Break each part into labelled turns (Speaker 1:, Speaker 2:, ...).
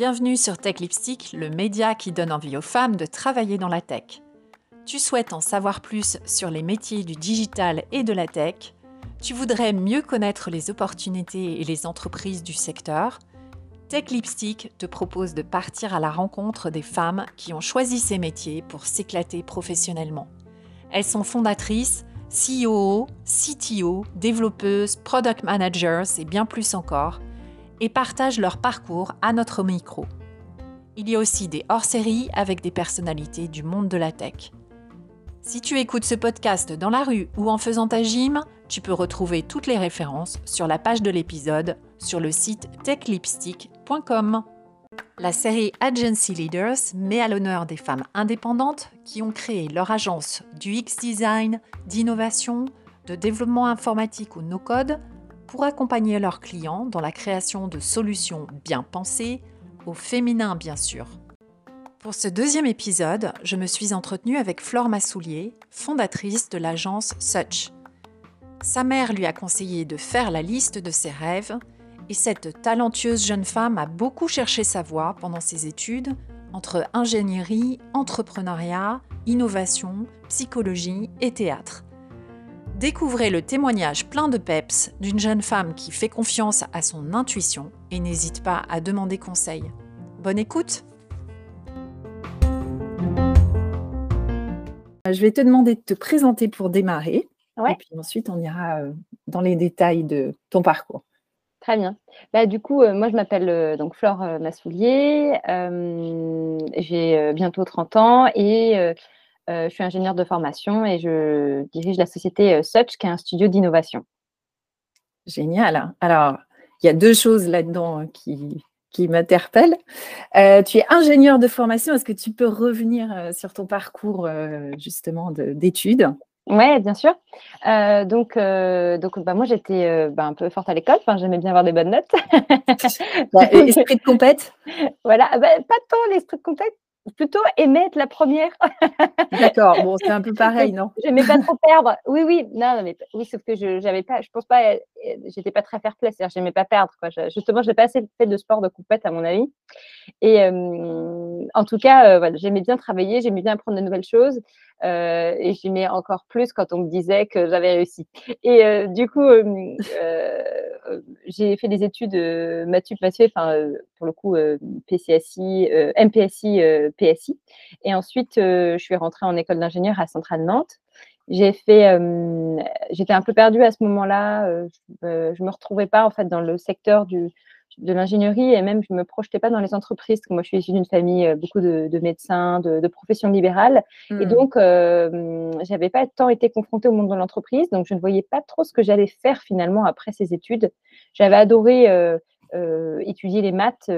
Speaker 1: Bienvenue sur Tech Lipstick, le média qui donne envie aux femmes de travailler dans la tech. Tu souhaites en savoir plus sur les métiers du digital et de la tech Tu voudrais mieux connaître les opportunités et les entreprises du secteur Tech Lipstick te propose de partir à la rencontre des femmes qui ont choisi ces métiers pour s'éclater professionnellement. Elles sont fondatrices, CEO, CTO, développeuses, product managers et bien plus encore, et partagent leur parcours à notre micro. Il y a aussi des hors-séries avec des personnalités du monde de la tech. Si tu écoutes ce podcast dans la rue ou en faisant ta gym, tu peux retrouver toutes les références sur la page de l'épisode sur le site techlipstick.com. La série Agency Leaders met à l'honneur des femmes indépendantes qui ont créé leur agence du X-Design, d'innovation, de développement informatique ou no-code pour accompagner leurs clients dans la création de solutions bien pensées, au féminin bien sûr. Pour ce deuxième épisode, je me suis entretenue avec Flore Massoulier, fondatrice de l'agence Such. Sa mère lui a conseillé de faire la liste de ses rêves et cette talentueuse jeune femme a beaucoup cherché sa voie pendant ses études entre ingénierie, entrepreneuriat, innovation, psychologie et théâtre. Découvrez le témoignage plein de peps d'une jeune femme qui fait confiance à son intuition et n'hésite pas à demander conseil. Bonne écoute Je vais te demander de te présenter pour démarrer. Et puis ensuite, on ira euh, dans les détails de ton parcours.
Speaker 2: Très bien. Bah, du coup, euh, moi, je m'appelle euh, donc Flore Massoulier. J'ai bientôt 30 ans et je suis ingénieure de formation et je dirige la société Such, qui est un studio d'innovation.
Speaker 1: Génial. Alors, il y a deux choses là-dedans qui, qui m'interpellent. tu es ingénieure de formation. Est-ce que tu peux revenir sur ton parcours justement d'études?
Speaker 2: Oui, bien sûr. donc, donc bah, moi, j'étais bah, un peu forte à l'école. Enfin, j'aimais bien avoir des bonnes notes.
Speaker 1: Bah, esprit de compète?
Speaker 2: Voilà, bah, pas tant l'esprit de compète, plutôt aimer être la première.
Speaker 1: D'accord, bon, c'est un peu pareil, non?
Speaker 2: J'aimais pas trop perdre. Oui, oui, non, mais oui, sauf que je j'avais pas, je pense pas, j'étais pas très fair play, c'est-à-dire j'aimais pas perdre. Quoi. Je, justement, j'ai pas assez fait de sport de compète à mon avis. Et en tout cas, voilà, j'aimais bien travailler, j'aimais bien apprendre de nouvelles choses. Euh, et j'aimais encore plus quand on me disait que j'avais réussi. Et euh, du coup, euh, j'ai fait des études Mathieu enfin pour le coup PCSI, MPSI, PSI. Et ensuite, je suis rentrée en école d'ingénieur à Centrale Nantes. J'ai fait, j'étais un peu perdue à ce moment-là. je, je me retrouvais pas en fait dans le secteur du de l'ingénierie et même je ne me projetais pas dans les entreprises. Moi, je suis issue d'une famille euh, beaucoup de, médecins, de, professions libérales. Et hmm. donc, euh, je n'avais pas tant été confrontée au monde de l'entreprise. Donc, je ne voyais pas trop ce que j'allais faire finalement après ces études. J'avais adoré euh, étudier les maths,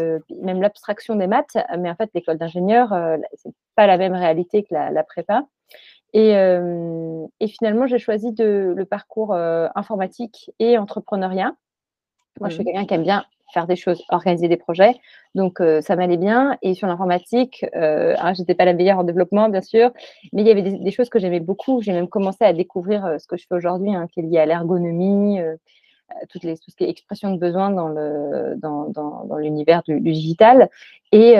Speaker 2: même l'abstraction des maths. Mais en fait, l'école d'ingénieur, ce n'est pas la même réalité que la, prépa. Et, et, finalement, j'ai choisi de, le parcours informatique et entrepreneuriat. Moi, je suis hmm. quelqu'un qui aime bien faire des choses, organiser des projets. Donc, euh, ça m'allait bien. Et sur l'informatique, euh, je pas la meilleure en développement, bien sûr, mais il y avait des, choses que j'aimais beaucoup. J'ai même commencé à découvrir euh, ce que je fais aujourd'hui, hein, qui est lié à l'ergonomie, toutes les, tout ce qui est expression de besoin dans, le, dans, dans, dans l'univers du, digital. Et,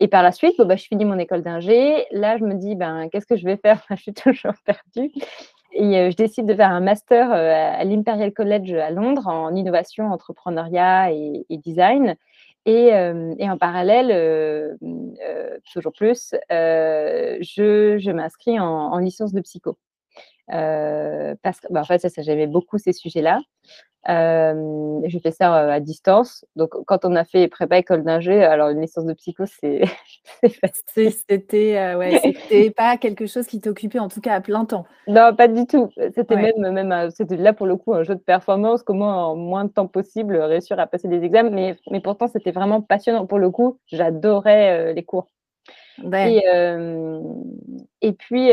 Speaker 2: et par la suite, bah, je finis mon école d'ingé. Là, je me dis, ben, qu'est-ce que je vais faire? Je suis toujours perdue. Et euh, je décide de faire un master euh, à l'Imperial College à Londres en innovation, entrepreneuriat et, design. Et, euh, et, en parallèle, toujours plus, je, m'inscris en, en, licence de psycho. parce que, bah, en fait, ça j'aimais beaucoup ces sujets-là. Euh, je fais ça à distance. Donc, quand on a fait prépa école d'ingé, alors une licence de psycho, c'est
Speaker 1: C'était euh, ouais, pas quelque chose qui t'occupait, en tout cas à plein temps.
Speaker 2: Non, pas du tout. C'était même, même c'était là pour le coup un jeu de performance, comment en moins de temps possible réussir à passer des examens. Mais, mais pourtant, c'était vraiment passionnant pour le coup. J'adorais les cours. Et, et, puis,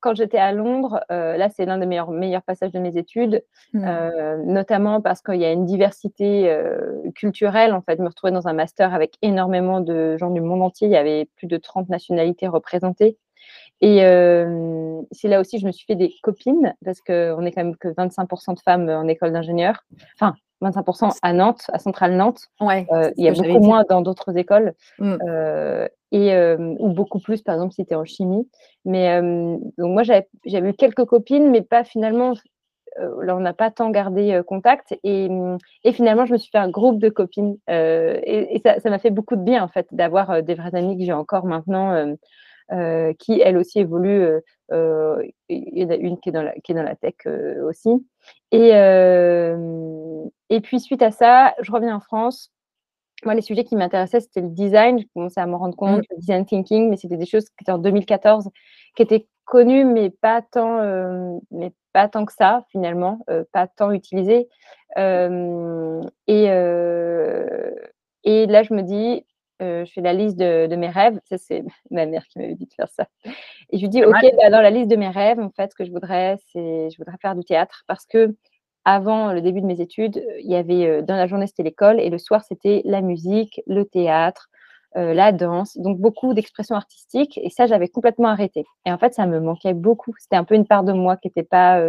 Speaker 2: quand j'étais à Londres, euh, là, c'est l'un des meilleurs, meilleurs passages de mes études, mmh. euh, notamment parce qu'il y a une diversité euh, culturelle. En fait, je me retrouvais dans un master avec énormément de gens du monde entier. Il y avait plus de 30 nationalités représentées. Et c'est là aussi je me suis fait des copines, parce qu'on est quand même que 25% de femmes en école d'ingénieur. Enfin, 25% à Nantes, à Centrale Nantes.
Speaker 3: Ouais,
Speaker 2: il y a beaucoup moins dans d'autres écoles. Mmh. et, ou beaucoup plus, par exemple, si tu es en chimie. Mais donc moi, j'avais eu quelques copines, mais pas finalement là, on n'a pas tant gardé contact. Et, et, finalement, je me suis fait un groupe de copines. et, ça m'a fait beaucoup de bien, en fait, d'avoir des vraies amies que j'ai encore maintenant, qui, elles aussi, y en a une qui est dans la, qui est dans la tech aussi. Et, et puis, suite à ça, je reviens en France. Moi, les sujets qui m'intéressaient, c'était le design. Je commençais à me rendre compte, mmh. le design thinking, mais c'était des choses qui étaient en 2014, qui étaient connues, mais pas tant, mais pas tant que ça, finalement, pas tant utilisées. et, et là, je me dis, je fais la liste de, mes rêves. Ça, c'est ma mère qui m'avait dit de faire ça. Et je lui dis, OK, bah, dans la liste de mes rêves, en fait, ce que je voudrais, c'est je voudrais faire du théâtre parce que avant le début de mes études, il y avait dans la journée, c'était l'école et le soir, c'était la musique, le théâtre, la danse, donc beaucoup d'expressions artistiques. Et ça, j'avais complètement arrêté. Et en fait, ça me manquait beaucoup. C'était un peu une part de moi qui n'était pas,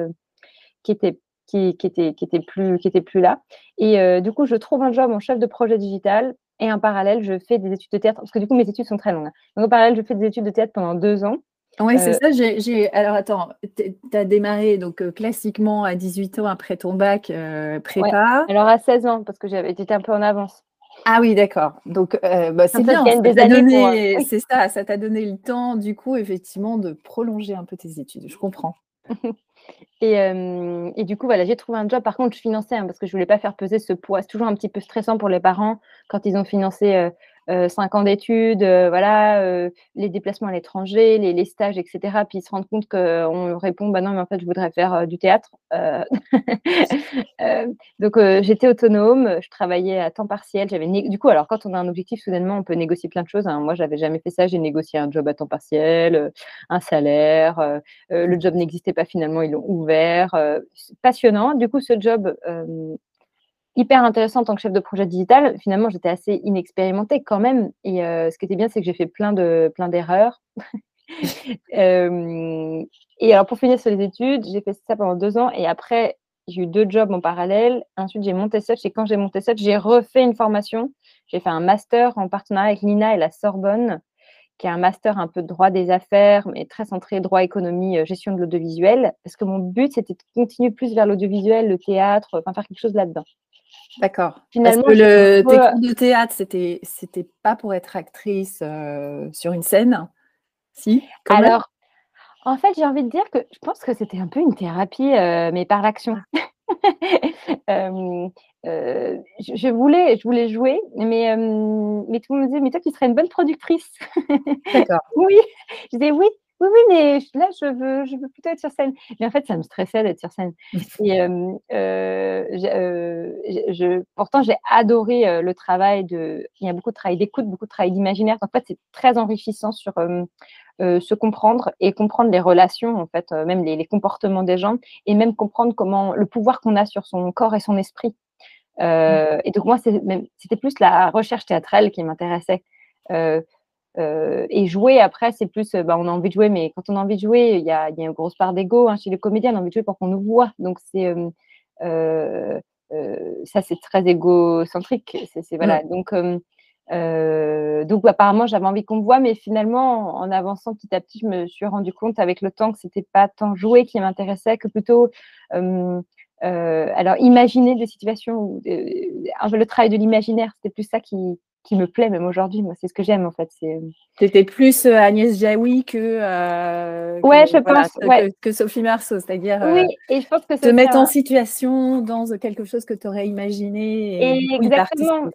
Speaker 2: qui était qui, qui, était, qui, était plus, qui était plus là. Et du coup, je trouve un job en chef de projet digital et en parallèle, je fais des études de théâtre, parce que du coup, mes études sont très longues. Donc, en parallèle, je fais des études de théâtre pendant deux ans.
Speaker 3: Oui, c'est euh, ça. J'ai, Alors, attends, tu as démarré donc euh, classiquement à 18 ans après ton bac euh, prépa.
Speaker 2: Alors, à 16 ans, parce que j'avais été un peu en avance.
Speaker 3: Ah oui, d'accord. Donc, bah, c'est bien. C'est ça, ça t'a donné le temps, du coup, effectivement, de prolonger un peu tes études. Je comprends.
Speaker 2: Et, et, du coup, voilà, j'ai trouvé un job. Par contre, je finançais hein, parce que je voulais pas faire peser ce poids. C'est toujours un petit peu stressant pour les parents quand ils ont financé euh, cinq ans d'études, euh, voilà, euh, les déplacements à l'étranger, les, stages, etc. Puis ils se rendent compte qu'on répond, bah non, mais en fait, je voudrais faire du théâtre. donc j'étais autonome, je travaillais à temps partiel. J'avais du coup, alors quand on a un objectif, soudainement, on peut négocier plein de choses. Hein. Moi, j'avais jamais fait ça. J'ai négocié un job à temps partiel, un salaire. le job n'existait pas finalement, ils l'ont ouvert. passionnant. Du coup, ce job hyper intéressant en tant que chef de projet digital. Finalement, j'étais assez inexpérimentée quand même. Et euh, ce qui était bien, c'est que j'ai fait plein de plein d'erreurs. Euh, et alors, pour finir sur les études, j'ai fait ça pendant deux ans. Et après, j'ai eu deux jobs en parallèle. Ensuite, j'ai monté Such. Et quand j'ai monté Such, j'ai refait une formation. J'ai fait un master en partenariat avec l'INA et la Sorbonne, qui est un master un peu droit des affaires, mais très centré droit, économie, euh, gestion de l'audiovisuel. Parce que mon but, c'était de continuer plus vers l'audiovisuel, le théâtre, enfin faire quelque chose là-dedans.
Speaker 3: D'accord. Finalement, Parce que le, tes cours de théâtre, c'était, c'était pas pour être actrice euh, sur une scène Si
Speaker 2: Alors, en fait, j'ai envie de dire que je pense que c'était un peu une thérapie, euh, mais par l'action. euh, euh je, voulais, je voulais jouer, mais, mais tout le monde me disait, mais toi, tu serais une bonne productrice.
Speaker 3: D'accord.
Speaker 2: oui, je disais oui, oui, oui, mais là, je veux, je veux plutôt être sur scène. Mais en fait, ça me stressait d'être sur scène. Et euh, je, pourtant, j'ai adoré le travail de. Il y a beaucoup de travail d'écoute, beaucoup de travail d'imaginaire. En fait, c'est très enrichissant sur se comprendre et comprendre les relations, en fait, même les, comportements des gens, et même comprendre comment le pouvoir qu'on a sur son corps et son esprit. Mmh. Et donc, moi, c'était plus la recherche théâtrale qui m'intéressait. Euh, et jouer, après, c'est plus, euh, bah, on a envie de jouer, mais quand on a envie de jouer, il y a, y a, une grosse part d'ego. Hein, chez les comédiens, on a envie de jouer pour qu'on nous voit. Donc, c'est, euh, ça, c'est très égocentrique. C'est, voilà. Mmh. Donc, donc, apparemment, j'avais envie qu'on me voit, mais finalement, en avançant petit à petit, je me suis rendu compte avec le temps que c'était pas tant jouer qui m'intéressait que plutôt alors imaginer des situations où le travail de l'imaginaire, c'était plus ça qui, qui me plaît même aujourd'hui. Moi, c'est ce que j'aime en fait.
Speaker 3: C'était plus euh, Agnès Jaoui que. Euh,
Speaker 2: ouais, je pense.
Speaker 3: Que, Sophie Marceau, c'est-à-dire.
Speaker 2: Oui, euh, et je pense que
Speaker 3: te mettre en situation dans quelque chose que tu aurais imaginé.
Speaker 2: Et exactement.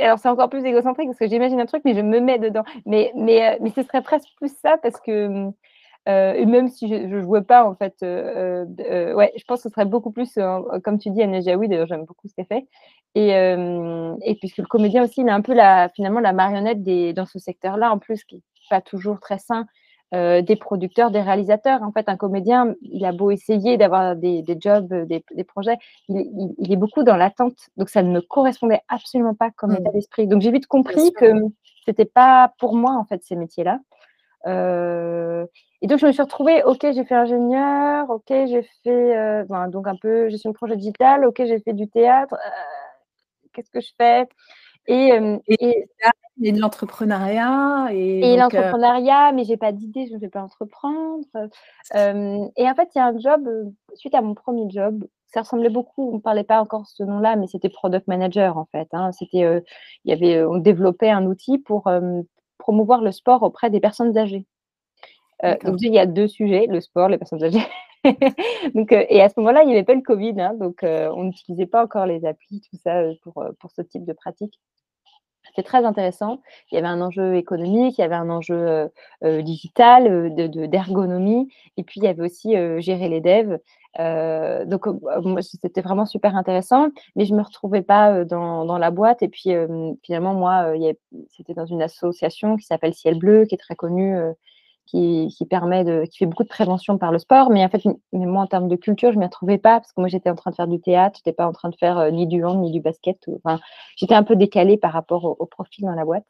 Speaker 2: alors c'est encore plus égocentrique parce que j'imagine un truc, mais je me mets dedans. Mais mais mais ce serait presque plus ça parce que euh, et même si je ne jouais pas, en fait, euh, euh, ouais, je pense que ce serait beaucoup plus, comme tu dis, Anna Jaoui, d'ailleurs, j'aime beaucoup ce qu'elle fait. Et, et puisque le comédien aussi, il est un peu la, finalement la marionnette des, dans ce secteur-là, en plus, qui n'est pas toujours très sain, des producteurs, des réalisateurs. En fait, un comédien, il a beau essayer d'avoir des, des, jobs, des, des projets, il, il, est beaucoup dans l'attente. Donc, ça ne me correspondait absolument pas comme mmh. état d'esprit. Donc, j'ai vite compris que c'était pas pour moi, en fait, ces métiers-là. Et donc, je me suis retrouvée, OK, j'ai fait ingénieur, OK, j'ai fait donc un peu gestion de projet digital, OK, j'ai fait du théâtre. Qu'est-ce que je fais?
Speaker 1: Et, et, et, de l'entrepreneuriat.
Speaker 2: Et, l'entrepreneuriat, mais j'ai pas d'idée, je ne vais pas entreprendre. et en fait, il y a un job, suite à mon premier job, ça ressemblait beaucoup, on ne parlait pas encore ce nom-là, mais c'était product manager en fait. Hein. C'était, il y avait, on développait un outil pour promouvoir le sport auprès des personnes âgées. donc il y a deux sujets, le sport, les personnes âgées. donc, et à ce moment-là, il n'y avait pas le Covid, hein, donc on n'utilisait pas encore les applis, tout ça pour, pour ce type de pratique. C'était très intéressant. Il y avait un enjeu économique, il y avait un enjeu digital, d'ergonomie, de, et puis il y avait aussi gérer les devs. Donc, c'était vraiment super intéressant, mais je ne me retrouvais pas dans, dans, la boîte. Et puis, finalement, moi, c'était dans une association qui s'appelle Ciel Bleu, qui est très connue qui, permet de, qui fait beaucoup de prévention par le sport. Mais en fait, moi, en termes de culture, je ne m'y retrouvais pas parce que moi, j'étais en train de faire du théâtre, je n'étais pas en train de faire euh, ni du hand, ni du basket. enfin, j'étais un peu décalée par rapport au, profil dans la boîte.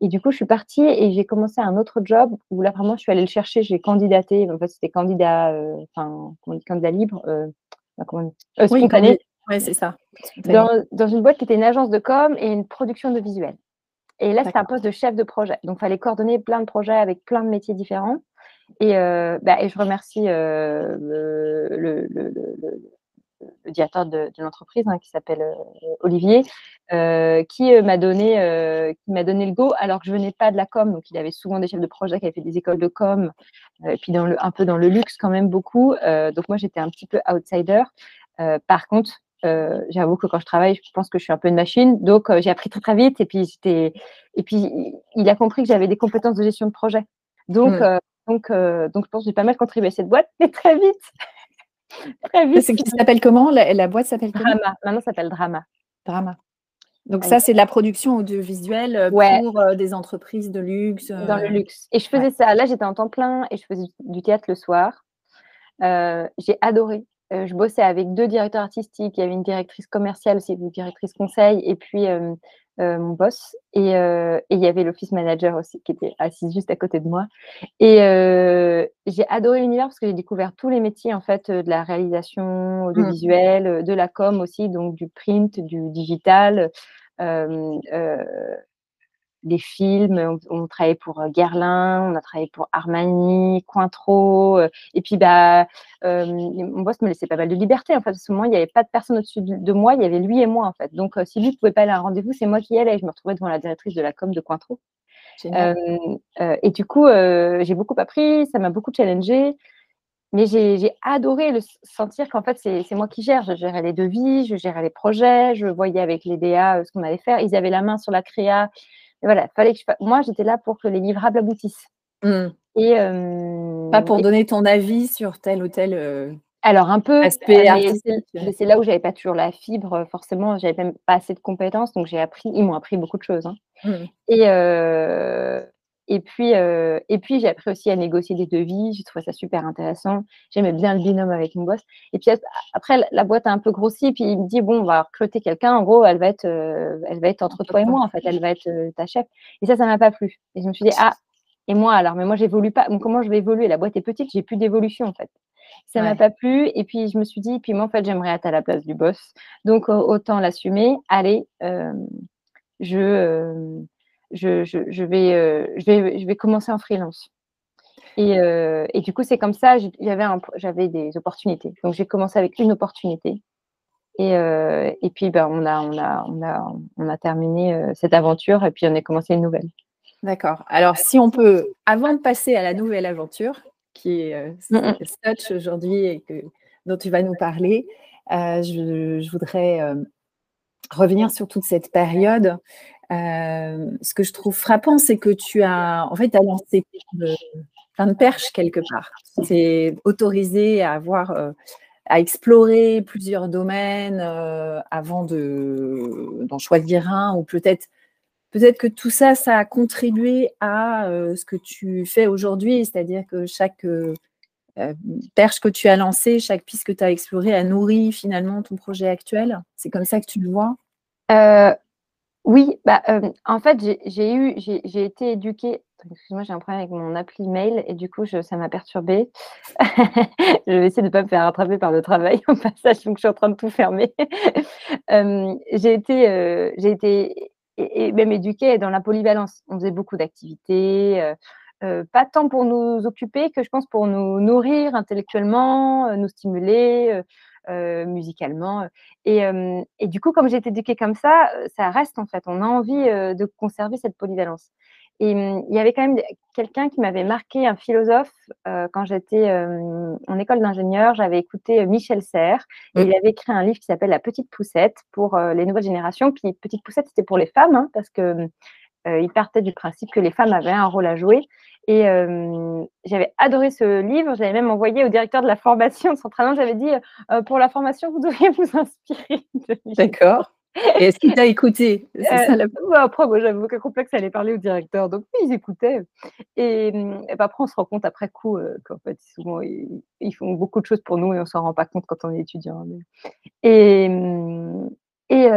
Speaker 2: Et du coup, je suis partie et j'ai commencé un autre job où là, vraiment, je suis allée le chercher, j'ai candidaté. En fait, c'était candidat, euh, enfin, candidat libre, euh, comment
Speaker 1: spontané. Oui, c'est ça.
Speaker 2: Dans, dans, une boîte qui était une agence de com et une production de visuels. Et là, c'était un poste de chef de projet. Donc, il fallait coordonner plein de projets avec plein de métiers différents. Et, euh, bah, et je remercie euh, le, le, le, directeur de, de l'entreprise hein, qui s'appelle euh, Olivier, qui m'a donné, qui m'a donné le go alors que je venais pas de la com. Donc, il avait souvent des chefs de projet qui avaient fait des écoles de com, et puis dans le, un peu dans le luxe quand même beaucoup. donc, moi, j'étais un petit peu outsider. par contre, euh, j'avoue que quand je travaille, je pense que je suis un peu une machine. Donc, euh, j'ai appris très, très vite. Et puis, j'étais... et puis, il a compris que j'avais des compétences de gestion de projet. Donc, hmm. euh, donc, donc je pense que j'ai pas mal contribué à cette boîte, mais très vite.
Speaker 1: très vite. Ça s'appelle comment? La, boîte s'appelle
Speaker 2: Drama. Maintenant, ça s'appelle Drama.
Speaker 1: Drama. Donc ça, c'est de la production audiovisuelle pour des entreprises de luxe.
Speaker 2: Dans le luxe. Et je faisais ça. Là, j'étais en temps plein et je faisais du théâtre le soir. j'ai adoré. Euh, je bossais avec deux directeurs artistiques. Il y avait une directrice commerciale aussi, une directrice conseil, et puis euh, euh, mon boss. Et, il y avait l'office manager aussi qui était assis juste à côté de moi. Et j'ai adoré l'univers parce que j'ai découvert tous les métiers en fait de la réalisation mmh. audiovisuelle, de la com aussi, donc du print, du digital des films. On, travaillait pour euh, Guerlain, on a travaillé pour Armani, Cointreau. Euh, et puis, bah, euh, mon boss me laissait pas mal de liberté. En fait, à ce moment, il n'y avait pas de personne au-dessus de moi. Il y avait lui et moi, en fait. Donc, si lui ne pouvait pas aller à un rendez-vous, c'est moi qui y allais. Je me retrouvais devant la directrice de la com de Cointreau. et du coup, j'ai beaucoup appris. Ça m'a beaucoup challengé. Mais j'ai adoré le sentir qu'en fait, c'est moi qui gère. Je gérais les devis, je gérais les projets, je voyais avec les DA ce qu'on allait faire. Ils avaient la main sur la créa voilà, fallait que moi, j'étais là pour que les livrables aboutissent.
Speaker 1: Mmh. Et, Pas pour donner ton avis sur tel ou tel.
Speaker 2: alors, un peu. Aspect c'est là où j'avais pas toujours la fibre, forcément, j'avais même pas assez de compétences, donc j'ai appris, ils m'ont appris beaucoup de choses. Hein. Mmh. Et, et puis, euh, et puis j'ai appris aussi à négocier des devis. J'ai trouvé ça super intéressant. J'aimais bien le binôme avec mon boss. Et puis après, la boîte a un peu grossi. Puis il me dit bon, on va recruter quelqu'un. En gros, elle va être, euh, elle va être entre toi et moi. En fait, elle va être euh, ta chef. Et ça, ça m'a pas plu. Et je me suis dit ah, et moi alors, mais moi j'évolue pas. comment je vais évoluer? La boîte est petite, j'ai plus d'évolution en fait. Ça m'a pas plu. Et puis je me suis dit, puis moi en fait, j'aimerais être à la place du boss. Donc autant l'assumer. Allez, je je, je, vais, euh, je, vais, je vais commencer en freelance. Et, euh, et du coup, c'est comme ça, j'avais des opportunités. Donc, j'ai commencé avec une opportunité. Et, euh, et puis, ben, on, a, on, a, on, a, on a terminé cette aventure et puis on a commencé une nouvelle.
Speaker 1: D'accord. Alors, si on peut, avant de passer à la nouvelle aventure, qui est Touch aujourd'hui et que, dont tu vas nous parler, je, voudrais revenir sur toute cette période ce que je trouve frappant, c'est que tu as, en fait, as lancé plein de perches quelque part. C'est autorisé à avoir, euh, à explorer plusieurs domaines euh, avant d'en choisir un, ou peut-être, peut-être que tout ça, ça a contribué à ce que tu fais aujourd'hui, c'est-à-dire que chaque perche que tu as lancée, chaque piste que tu as explorée a nourri finalement ton projet actuel. C'est comme ça que tu le vois?
Speaker 2: Oui, bah, en fait, j'ai eu j'ai été éduquée excuse-moi, j'ai un problème avec mon appli mail et du coup, ça m'a perturbée. je vais essayer de ne pas me faire rattraper par le travail au passage, donc je suis en train de tout fermer. j'ai été, j'ai été et, même éduquée dans la polyvalence. On faisait beaucoup d'activités. pas tant pour nous occuper que je pense pour nous nourrir intellectuellement, nous stimuler, euh, musicalement. Et, et, du coup, comme j'ai été éduquée comme ça, ça reste en fait. On a envie de conserver cette polyvalence. Et il y avait quand même quelqu'un qui m'avait marqué, un philosophe, quand j'étais en école d'ingénieur. J'avais écouté Michel Serres. Et il avait écrit un livre qui s'appelle La Petite Poussette pour les nouvelles générations. Puis Petite Poussette, c'était pour les femmes, hein, parce que il partait du principe que les femmes avaient un rôle à jouer. Et j'avais adoré ce livre. J'avais même envoyé au directeur de la formation de Centralan. J'avais dit pour la formation, vous devriez vous inspirer.
Speaker 1: D'accord. Et est-ce qu'il t'a écouté?
Speaker 2: Après, moi, j'avais aucun complexe à aller parler au directeur. Donc, oui, ils écoutaient. Et, et après, on se rend compte après coup qu'en fait, souvent, ils, font beaucoup de choses pour nous et on ne s'en rend pas compte quand on est étudiant. Et, et,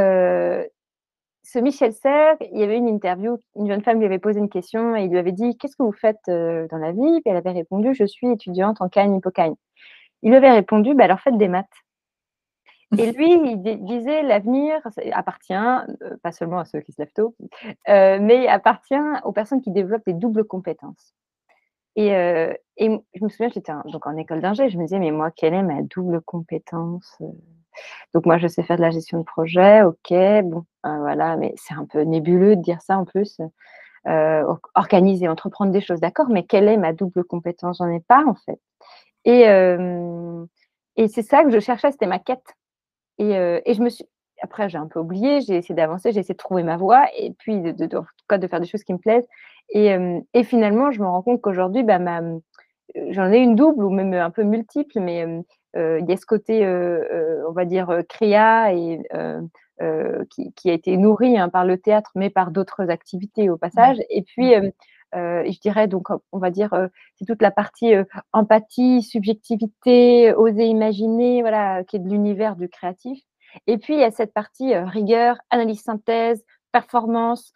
Speaker 2: ce Michel Serres, il y avait une interview, une jeune femme lui avait posé une question et il lui avait dit Qu'est-ce que vous faites euh, dans la vie? Puis elle avait répondu Je suis étudiante en cagne hypocagne. Il lui avait répondu bah, Alors faites des maths. Et lui, il disait L'avenir appartient, euh, pas seulement à ceux qui se lèvent tôt, euh, mais appartient aux personnes qui développent des doubles compétences. Et, et je me souviens, j'étais donc en école d'ingé, je me disais Mais moi, quelle est ma double compétence donc moi, je sais faire de la gestion de projet, ok, bon, euh, voilà, mais c'est un peu nébuleux de dire ça en plus. Euh, organiser, entreprendre des choses, d'accord, mais quelle est ma double compétence? J'en ai pas en fait. Et, euh, et c'est ça que je cherchais, c'était ma quête. Et, et, je me suis, après j'ai un peu oublié, j'ai essayé d'avancer, j'ai essayé de trouver ma voie, et puis de, de, en tout cas de faire des choses qui me plaisent. Et, et finalement, je me rends compte qu'aujourd'hui, bah, j'en ai une double ou même un peu multiple, mais il y a ce côté, on va dire, créa et qui, a été nourri hein, par le théâtre, mais par d'autres activités au passage. Et puis, mmh. je dirais donc, on va dire, c'est toute la partie empathie, subjectivité, oser imaginer, voilà, qui est de l'univers du créatif. Et puis, il y a cette partie rigueur, analyse synthèse, performance,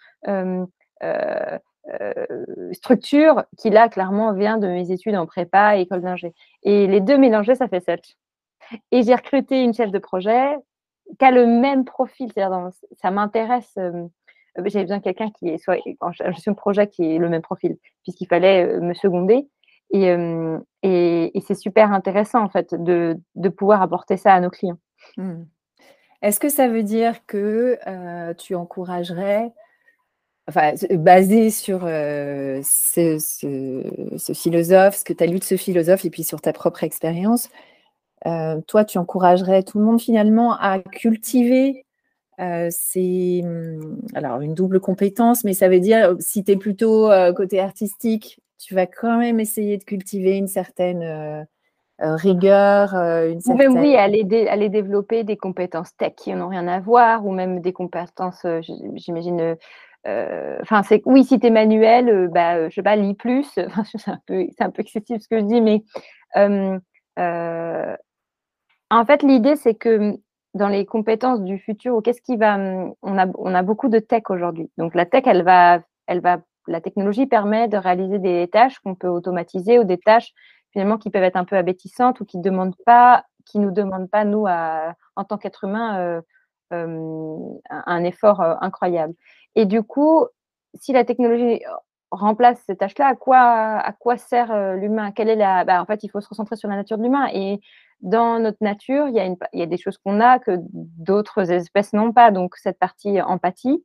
Speaker 2: euh, structure qui là clairement vient de mes études en prépa et école d'ingé. Et les deux mélangés, ça fait sept. Et j'ai recruté une chef de projet qui a le même profil, c'est-à-dire ça m'intéresse. Euh, j'avais besoin de quelqu'un qui soit en gestion de projet qui est le même profil, puisqu'il fallait euh, me seconder. Et, c'est super intéressant en fait de, pouvoir apporter ça à nos clients.
Speaker 1: Mmh. Est-ce que ça veut dire que tu encouragerais enfin, basé sur ce, philosophe, ce que tu as lu de ce philosophe et puis sur ta propre expérience, toi, tu encouragerais tout le monde finalement à cultiver ces, mmh, alors une double compétence, mais ça veut dire si tu es plutôt côté artistique, tu vas quand même essayer de cultiver une certaine rigueur, une certaine...
Speaker 2: Oui, aller, aller développer des compétences tech qui n'ont rien à voir, ou même des compétences, j'imagine, euh, enfin, c'est oui, si tu es manuel, euh, bah, euh, je sais pas, lis plus. c'est un peu, c'est un peu excessif ce que je dis, mais en fait, l'idée c'est que dans les compétences du futur, qu'est-ce qui va, on a, on a beaucoup de tech aujourd'hui. Donc la tech, elle va, elle va, la technologie permet de réaliser des tâches qu'on peut automatiser ou des tâches finalement qui peuvent être un peu abétissantes ou qui demandent pas, qui nous demandent pas nous à, en tant qu'être humain un effort incroyable. Et du coup, si la technologie remplace ces tâches-là, à quoi, à quoi sert euh, l'humain? Quelle est la bah, En fait, il faut se recentrer sur la nature de l'humain. Et dans notre nature, il y a, une, il y a des choses qu'on a que d'autres espèces n'ont pas. Donc, cette partie empathie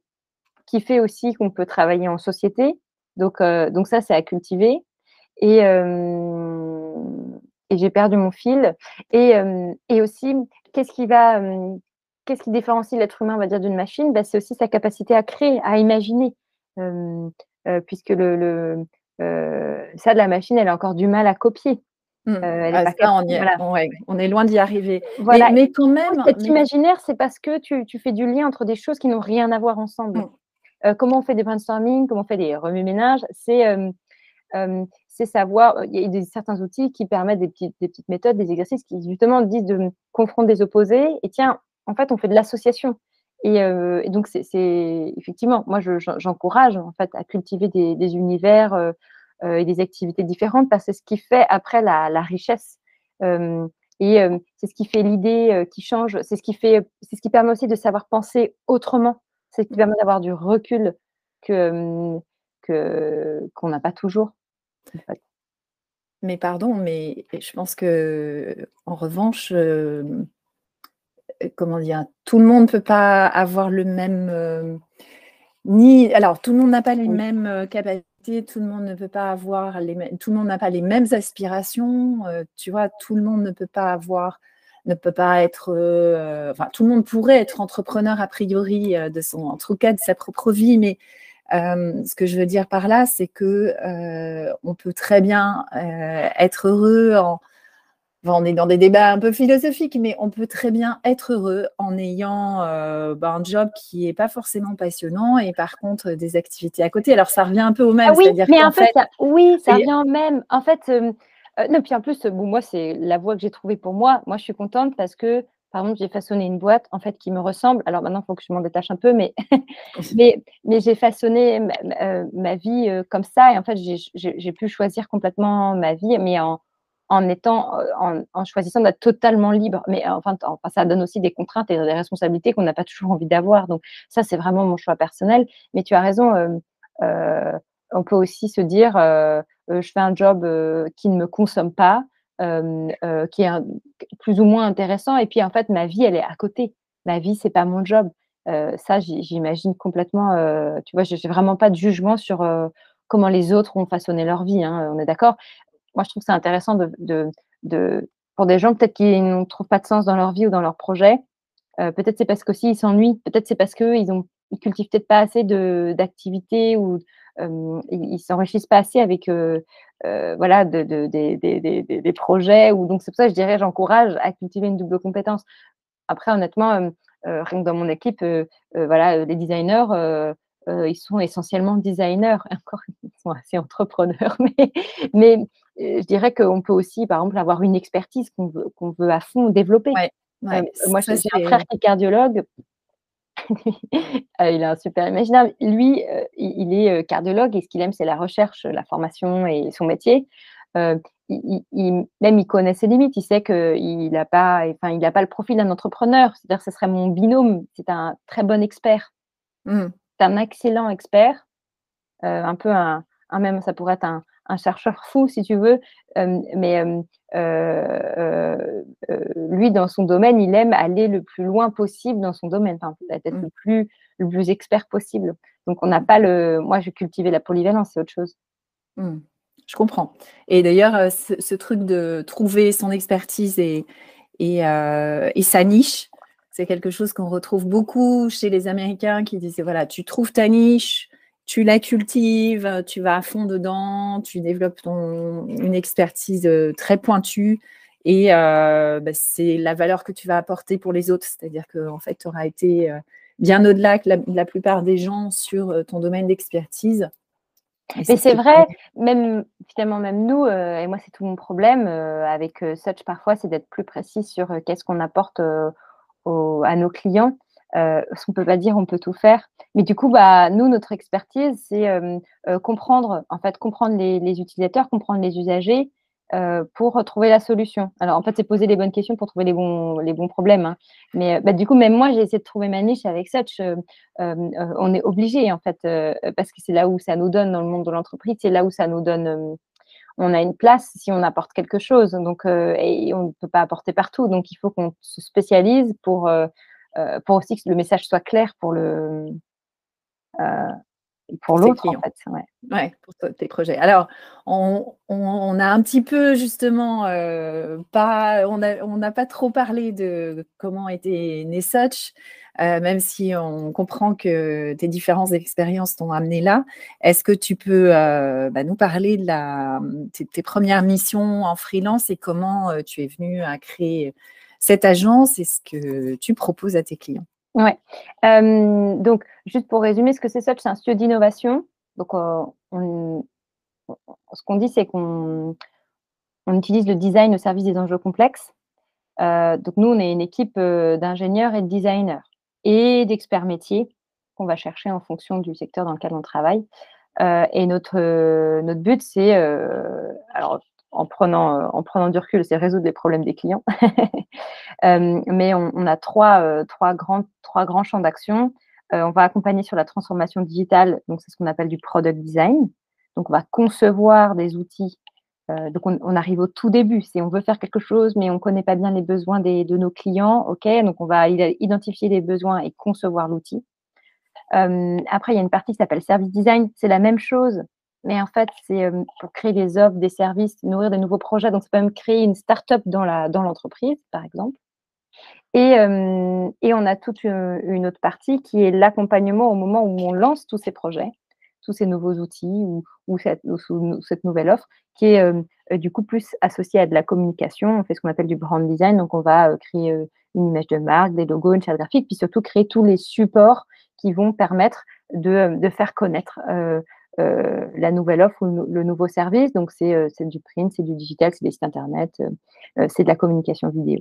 Speaker 2: qui fait aussi qu'on peut travailler en société. Donc, euh, ça, c'est à cultiver. Et, euh, et j'ai perdu mon fil. Et, et aussi, qu'est-ce qui va qu'est-ce qui différencie l'être humain, on va dire, d'une machine? Bah, C'est aussi sa capacité à créer, à imaginer. Euh, puisque le, euh, ça, de la machine, elle a encore du mal à copier.
Speaker 1: Mmh. Euh, ah, on, est, loin d'y arriver.
Speaker 2: Voilà. Mais, quand même. Cet imaginaire, c'est parce que tu, fais du lien entre des choses qui n'ont rien à voir ensemble. Mmh. comment on fait des brainstorming, comment on fait des remue-ménages, c'est c'est savoir, il y a des, certains outils qui permettent des petites, des petites méthodes, des exercices qui justement disent de confronter des opposés et tiens, en fait, on fait de l'association. Et, donc, c'est effectivement, moi, j'encourage en fait à cultiver des, univers et des activités différentes parce que c'est ce qui fait après la, richesse. et c'est ce qui fait l'idée qui change, c'est ce qui fait, c'est ce qui permet aussi de savoir penser autrement. C'est ce qui permet d'avoir du recul que qu'on n'a pas toujours.
Speaker 1: Mais pardon, mais je pense que en revanche, comment dire, tout le monde ne peut pas avoir le même ni alors tout le monde n'a pas les mêmes capacités, tout le monde ne peut pas avoir les mêmes, tout le monde n'a pas les mêmes aspirations, tu vois, tout le monde ne peut pas avoir ne peut pas être, enfin, tout le monde pourrait être entrepreneur a priori de son, en tout cas de sa propre vie, mais ce que je veux dire par là, c'est que on peut très bien être heureux en, on est dans des débats un peu philosophiques, mais on peut très bien être heureux en ayant bah, un job qui n'est pas forcément passionnant et par contre des activités à côté. Alors ça revient un peu au même.
Speaker 2: Ah oui, mais en fait, ça, oui, ça revient au même. En fait, non, puis en plus, bon, moi, c'est la voie que j'ai trouvée pour moi. Moi, je suis contente parce que par exemple, j'ai façonné une boîte en fait qui me ressemble. Alors maintenant, il faut que je m'en détache un peu, mais, mais, mais j'ai façonné ma, euh, vie euh, comme ça. Et en fait, j'ai pu choisir complètement ma vie, mais en, en étant, euh, en, choisissant d'être totalement libre. Mais enfin, ça donne aussi des contraintes et des responsabilités qu'on n'a pas toujours envie d'avoir. Donc ça, c'est vraiment mon choix personnel. Mais tu as raison. on peut aussi se dire, je fais un job qui ne me consomme pas. Euh, qui est plus ou moins intéressant. Et puis, en fait, ma vie, elle est à côté. Ma vie, c'est pas mon job. Euh, ça, j'imagine complètement. Euh, tu vois, je n'ai vraiment pas de jugement sur comment les autres ont façonné leur vie. Hein, on est d'accord. Moi, je trouve c'est intéressant de, de, de, pour des gens peut-être qui ne trouvent pas de sens dans leur vie ou dans leur projet. peut-être c'est parce qu'aussi ils s'ennuient. Peut-être c'est parce qu'ils ont ils cultivent peut-être pas assez d'activités ou euh, ils s'enrichissent pas assez avec euh, euh, voilà de, de, des projets ou donc c'est pour ça que je dirais j'encourage à cultiver une double compétence. Après honnêtement rien que dans mon équipe voilà les designers ils sont essentiellement designers encore ils sont assez entrepreneurs mais je dirais qu'on peut aussi par exemple avoir une expertise qu'on veut à fond développer. moi, j'ai un frère qui est cardiologue. Euh, il a un super imaginaire. Lui, euh, il, est euh, cardiologue et ce qu'il aime, c'est la recherche, la formation et son métier. il, même il connaît ses limites. Il sait qu'il n'a pas, enfin, il pas le profil d'un entrepreneur. C'est-à-dire, ce serait mon binôme. C'est un très bon expert. Mmh. C'est un excellent expert. un peu un, un, même, ça pourrait être un, un chercheur fou, si tu veux, mais lui, dans son domaine, il aime aller le plus loin possible dans son domaine, enfin, être mmh. le, plus, le plus expert possible. Donc, on n'a pas le. Moi, je cultivais la polyvalence, c'est autre chose.
Speaker 1: Mmh. Je comprends. Et d'ailleurs, ce, truc de trouver son expertise et, et, et sa niche, c'est quelque chose qu'on retrouve beaucoup chez les Américains qui disent voilà, tu trouves ta niche, tu la cultives, tu vas à fond dedans, tu développes ton, une expertise euh, très pointue et euh, bah, c'est la valeur que tu vas apporter pour les autres. C'est-à-dire que en fait, tu auras été euh, bien au-delà que la, plupart des gens sur ton domaine d'expertise.
Speaker 2: Mais c'est vrai, même finalement, même nous, et moi, c'est tout mon problème avec Such parfois, c'est d'être plus précis sur qu'est-ce qu'on apporte à nos clients. Euh, on peut pas dire on peut tout faire. Mais du coup, bah, nous, notre expertise, c'est euh, euh, comprendre, en fait, comprendre les, utilisateurs, comprendre les usagers pour trouver la solution. Alors, en fait, c'est poser les bonnes questions pour trouver les bons, les bons problèmes. Hein. Mais bah, du coup, même moi, j'ai essayé de trouver ma niche avec Such. on est obligé, en fait, parce que c'est là où ça nous donne dans le monde de l'entreprise, c'est là où ça nous donne on a une place si on apporte quelque chose. Donc, et on ne peut pas apporter partout. Donc, il faut qu'on se spécialise pour euh, pour aussi que le message soit clair pour le euh, pour l'autre en fait.
Speaker 1: Ouais. pour tes projets. Alors, on, a un petit peu justement euh, pas, on n'a pas trop parlé de comment était né Such, même si on comprend que tes différentes expériences t'ont amené là. Est-ce que tu peux bah, nous parler de la, tes, tes, premières missions en freelance et comment tu es venu à créer cette agence et ce que tu proposes à tes clients.
Speaker 2: Oui. Euh, donc, juste pour résumer, ce que c'est Such, c'est un studio d'innovation. Donc, euh, ce qu'on dit, c'est qu'on on utilise le design au service des enjeux complexes. Euh, donc, nous, on est une équipe d'ingénieurs et de designers. et d'experts métiers qu'on va chercher en fonction du secteur dans lequel on travaille. et notre, notre but, c'est, alors en prenant, en prenant du recul, c'est résoudre les problèmes des clients. mais on, a trois, trois, grands, trois grands champs d'action. on va accompagner sur la transformation digitale, donc c'est ce qu'on appelle du product design. Donc on va concevoir des outils euh, donc, on, arrive au tout début. C'est on veut faire quelque chose, mais on ne connaît pas bien les besoins de nos clients. OK, donc on va identifier les besoins et concevoir l'outil. Euh, après, il y a une partie qui s'appelle service design. C'est la même chose, mais en fait, c'est euh, pour créer des offres, des services, nourrir des nouveaux projets. Donc, c'est peut même créer une start-up dans l'entreprise, dans par exemple. Et, et, on a toute une autre partie qui est l'accompagnement au moment où on lance tous ces projets tous ces nouveaux outils ou, cette, nouvelle offre qui est euh, euh, du coup plus associée à de la communication. On fait ce qu'on appelle du brand design, donc on va euh, créer une image de marque, des logos, une charte graphique, puis surtout créer tous les supports qui vont permettre de, faire connaître la nouvelle offre ou le nouveau service. Donc c'est du print, c'est du digital, c'est des sites internet, c'est de la communication vidéo.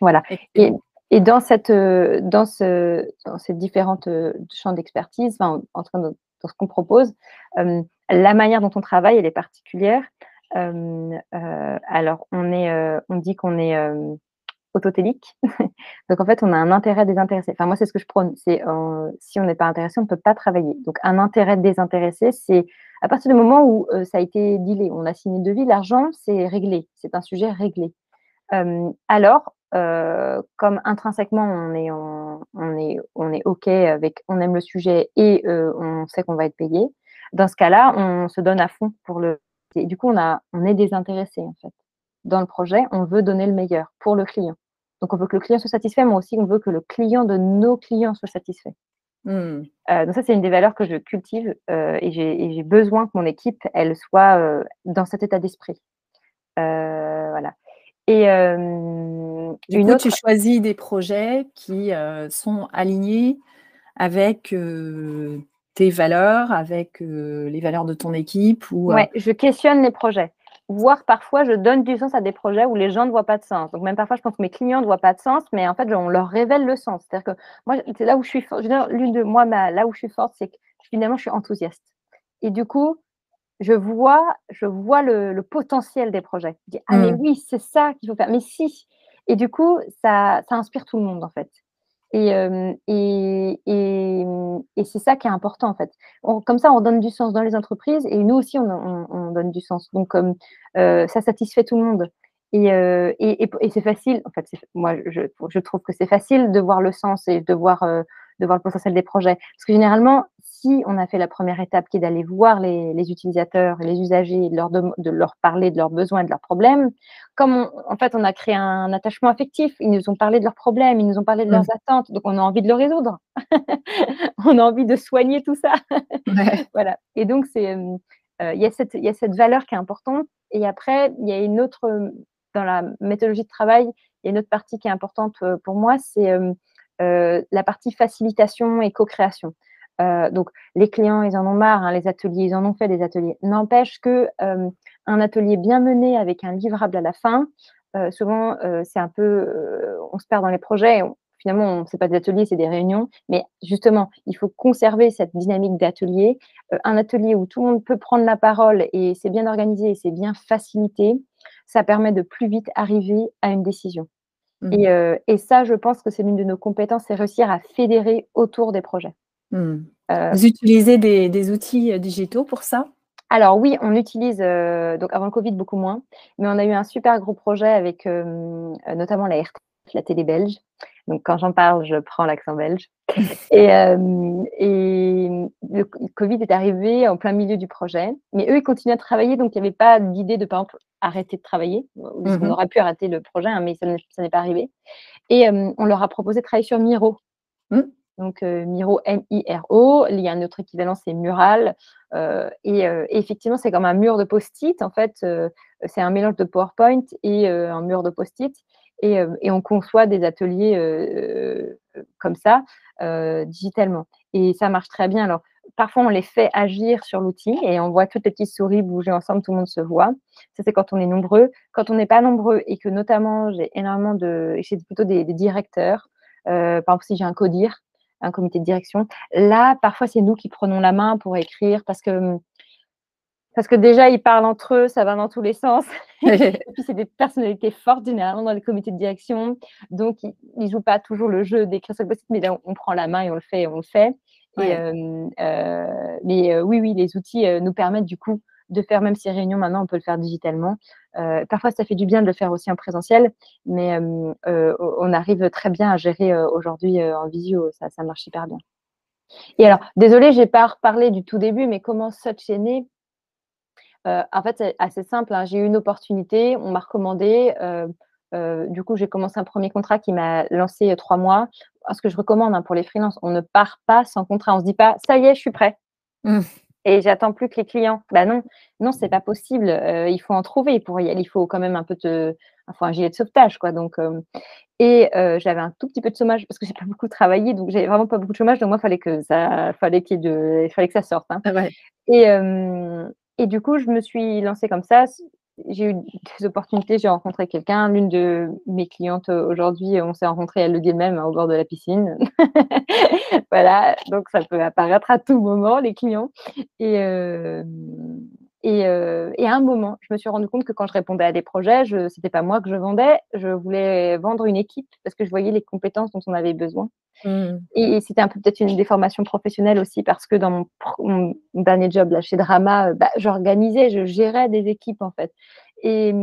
Speaker 2: Voilà. Et, et dans, cette, dans, ce, dans ces différentes champs d'expertise, enfin, en, train de ce qu'on propose. Euh, la manière dont on travaille, elle est particulière. Euh, euh, alors, on, est, on dit qu'on est autotélique. Donc, en fait, on a un intérêt désintéressé. Enfin, moi, c'est ce que je prône. C'est si on n'est pas intéressé, on ne peut pas travailler. Donc, un intérêt désintéressé, c'est à partir du moment où ça a été dealé, on a signé de vie, l'argent, c'est réglé. C'est un sujet réglé. alors, euh, comme intrinsèquement on est, on, est, on est OK avec, on aime le sujet et euh, on sait qu'on va être payé, dans ce cas-là, on se donne à fond pour le. Et du coup, on, a, on est désintéressé en fait. Dans le projet, on veut donner le meilleur pour le client. Donc, on veut que le client soit satisfait, mais aussi on veut que le client de nos clients soit satisfait. Mmh. Euh, donc ça, c'est une des valeurs que je cultive et j'ai besoin que mon équipe, elle soit dans cet état d'esprit. voilà.
Speaker 1: Et du coup, tu choisis des projets qui sont alignés avec tes valeurs, avec les valeurs de ton équipe ou,
Speaker 2: Ouais, je questionne les projets. Voire parfois, je donne du sens à des projets où les gens ne voient pas de sens. Donc, même parfois, je pense que mes clients ne voient pas de sens, mais en fait, on leur révèle le sens. C'est-à-dire que moi, c'est là où je suis forte. L'une de moi, là où je suis forte, c'est que finalement, je suis enthousiaste. Et du coup, je vois, je vois le, potentiel des projets. Je dis, ah, mais mmh. oui, c'est ça qu'il faut faire. Mais si. Et du coup, ça, ça inspire tout le monde, en fait. Et, et, et, c'est ça qui est important, en fait. comme ça, on donne du sens dans les entreprises et nous aussi, on, donne du sens. Donc, ça satisfait tout le monde. Et, et, c'est facile, en fait, moi, je, trouve que c'est facile de voir le sens et de voir de voir le potentiel des projets. Parce que généralement, si on a fait la première étape qui est d'aller voir les, les, utilisateurs, les usagers, de leur, de, leur parler de leurs besoins, de leurs problèmes, comme en fait on a créé un attachement affectif, ils nous ont parlé de leurs problèmes, ils nous ont parlé de leurs mmh. attentes, donc on a envie de le résoudre. on a envie de soigner tout ça. voilà. Et donc c'est euh, il y, a cette, y a cette valeur qui est importante. Et après, il y a une autre, dans la méthodologie de travail, il y a une autre partie qui est importante euh, pour moi, c'est euh, euh, la partie facilitation et co-création. Euh, donc, les clients, ils en ont marre, hein, les ateliers, ils en ont fait des ateliers. N'empêche que euh, un atelier bien mené avec un livrable à la fin, souvent, c'est un peu, on se perd dans les projets. finalement, ce n'est pas des ateliers, c'est des réunions. Mais justement, il faut conserver cette dynamique d'atelier. un atelier où tout le monde peut prendre la parole et c'est bien organisé, c'est bien facilité, ça permet de plus vite arriver à une décision. Mmh. Euh, et, ça, je pense que c'est l'une de nos compétences, c'est réussir à fédérer autour des projets.
Speaker 1: Mmh. Euh, Vous utilisez des, outils euh, digitaux pour ça?
Speaker 2: Alors oui, on utilise, donc avant le Covid, beaucoup moins, mais on a eu un super gros projet avec notamment la RT, la télé belge. Donc quand j'en parle, je prends l'accent belge. Et, et, le Covid est arrivé en plein milieu du projet, mais eux, ils continuent à travailler, donc il n'y avait pas d'idée de, par exemple, arrêter de travailler. On mmh aurait pu arrêter le projet, hein, mais ça n'est pas arrivé. Et on leur a proposé de travailler sur Miro. Mmh. Donc Miro, M-I-R-O. Il y a un autre équivalent, c'est Mural. et, effectivement, c'est comme un mur de post-it. En fait, c'est un mélange de PowerPoint et un mur de post-it. Et, et, on conçoit des ateliers comme ça, digitalement. Et ça marche très bien. Alors, parfois, on les fait agir sur l'outil et on voit toutes les petites souris bouger ensemble, tout le monde se voit. Ça, c'est quand on est nombreux. Quand on n'est pas nombreux et que notamment, j'ai énormément de, j'ai plutôt des, directeurs par exemple, si j'ai un codir, un comité de direction, là, parfois, c'est nous qui prenons la main pour écrire parce que parce que déjà, ils parlent entre eux, ça va dans tous les sens. et puis, c'est des personnalités fortes, généralement, dans les comités de direction. Donc, ils ne jouent pas toujours le jeu d'écrire sur le post mais là, on, prend la main et on le fait et on le fait. Et, euh, euh, mais euh, oui, oui, les outils nous permettent du coup de faire, même si réunions maintenant, on peut le faire digitalement. parfois, ça fait du bien de le faire aussi en présentiel, mais on arrive très bien à gérer aujourd'hui en visio, ça, ça marche hyper bien. Et alors, désolée, je n'ai pas reparlé du tout début, mais comment Such est né en fait, c'est assez simple. Hein. J'ai eu une opportunité, on m'a recommandé. du coup, j'ai commencé un premier contrat qui m'a lancé trois mois. Ce que je recommande hein, pour les freelances, on ne part pas sans contrat. On se dit pas, ça y est, je suis prêt. Mmh. Et j'attends plus que les clients. Bah non, non, c'est pas possible. il faut en trouver pour y aller. Il faut quand même un peu de, enfin, un gilet de sauvetage, quoi. Donc, et j'avais un tout petit peu de chômage parce que j'ai pas beaucoup travaillé, donc j'avais vraiment pas beaucoup de chômage. Donc moi, fallait que ça, fallait qu'il de, fallait que ça sorte. Hein. Ah et et du coup, je me suis lancée comme ça. J'ai eu des opportunités, j'ai rencontré quelqu'un. L'une de mes clientes euh, aujourd'hui, on s'est rencontrés, elle le dit même, hein, au bord de la piscine. voilà, donc ça peut apparaître à tout moment, les clients. Et, euh, euh, et, à un moment, je me suis rendu compte que quand je répondais à des projets, ce n'était pas moi que je vendais, je voulais vendre une équipe parce que je voyais les compétences dont on avait besoin. Mmh. Et, c'était un peu peut-être une déformation professionnelle aussi parce que dans mon, dernier job là chez Drama, euh, bah, j'organisais, je gérais des équipes en fait. Et,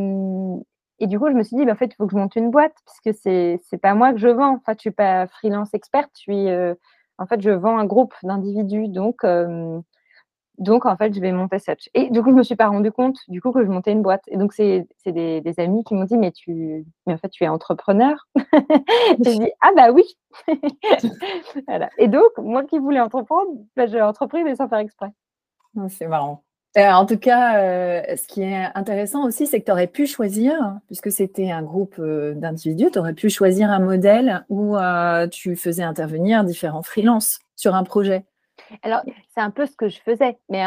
Speaker 2: et du coup, je me suis dit, bah, en fait, il faut que je monte une boîte puisque c'est c'est pas moi que je vends. En fait, je suis pas freelance experte, je suis euh, en fait, je vends un groupe d'individus. Donc, donc, en fait, je vais monter Such. Et du coup, je ne me suis pas rendu compte, du coup, que je montais une boîte. Et donc, c'est des, amis qui m'ont dit, mais tu, en fait, tu es entrepreneur. j'ai dit, ah bah oui. Et donc, moi qui voulais entreprendre, bah, j'ai entrepris, mais sans faire exprès.
Speaker 1: Ah, c'est marrant. Euh, en tout cas, euh, ce qui est intéressant aussi, c'est que tu aurais pu choisir, puisque c'était un groupe euh, d'individus, tu aurais pu choisir un modèle où tu faisais intervenir différents freelances sur un projet.
Speaker 2: Alors, c'est un peu ce que je faisais, mais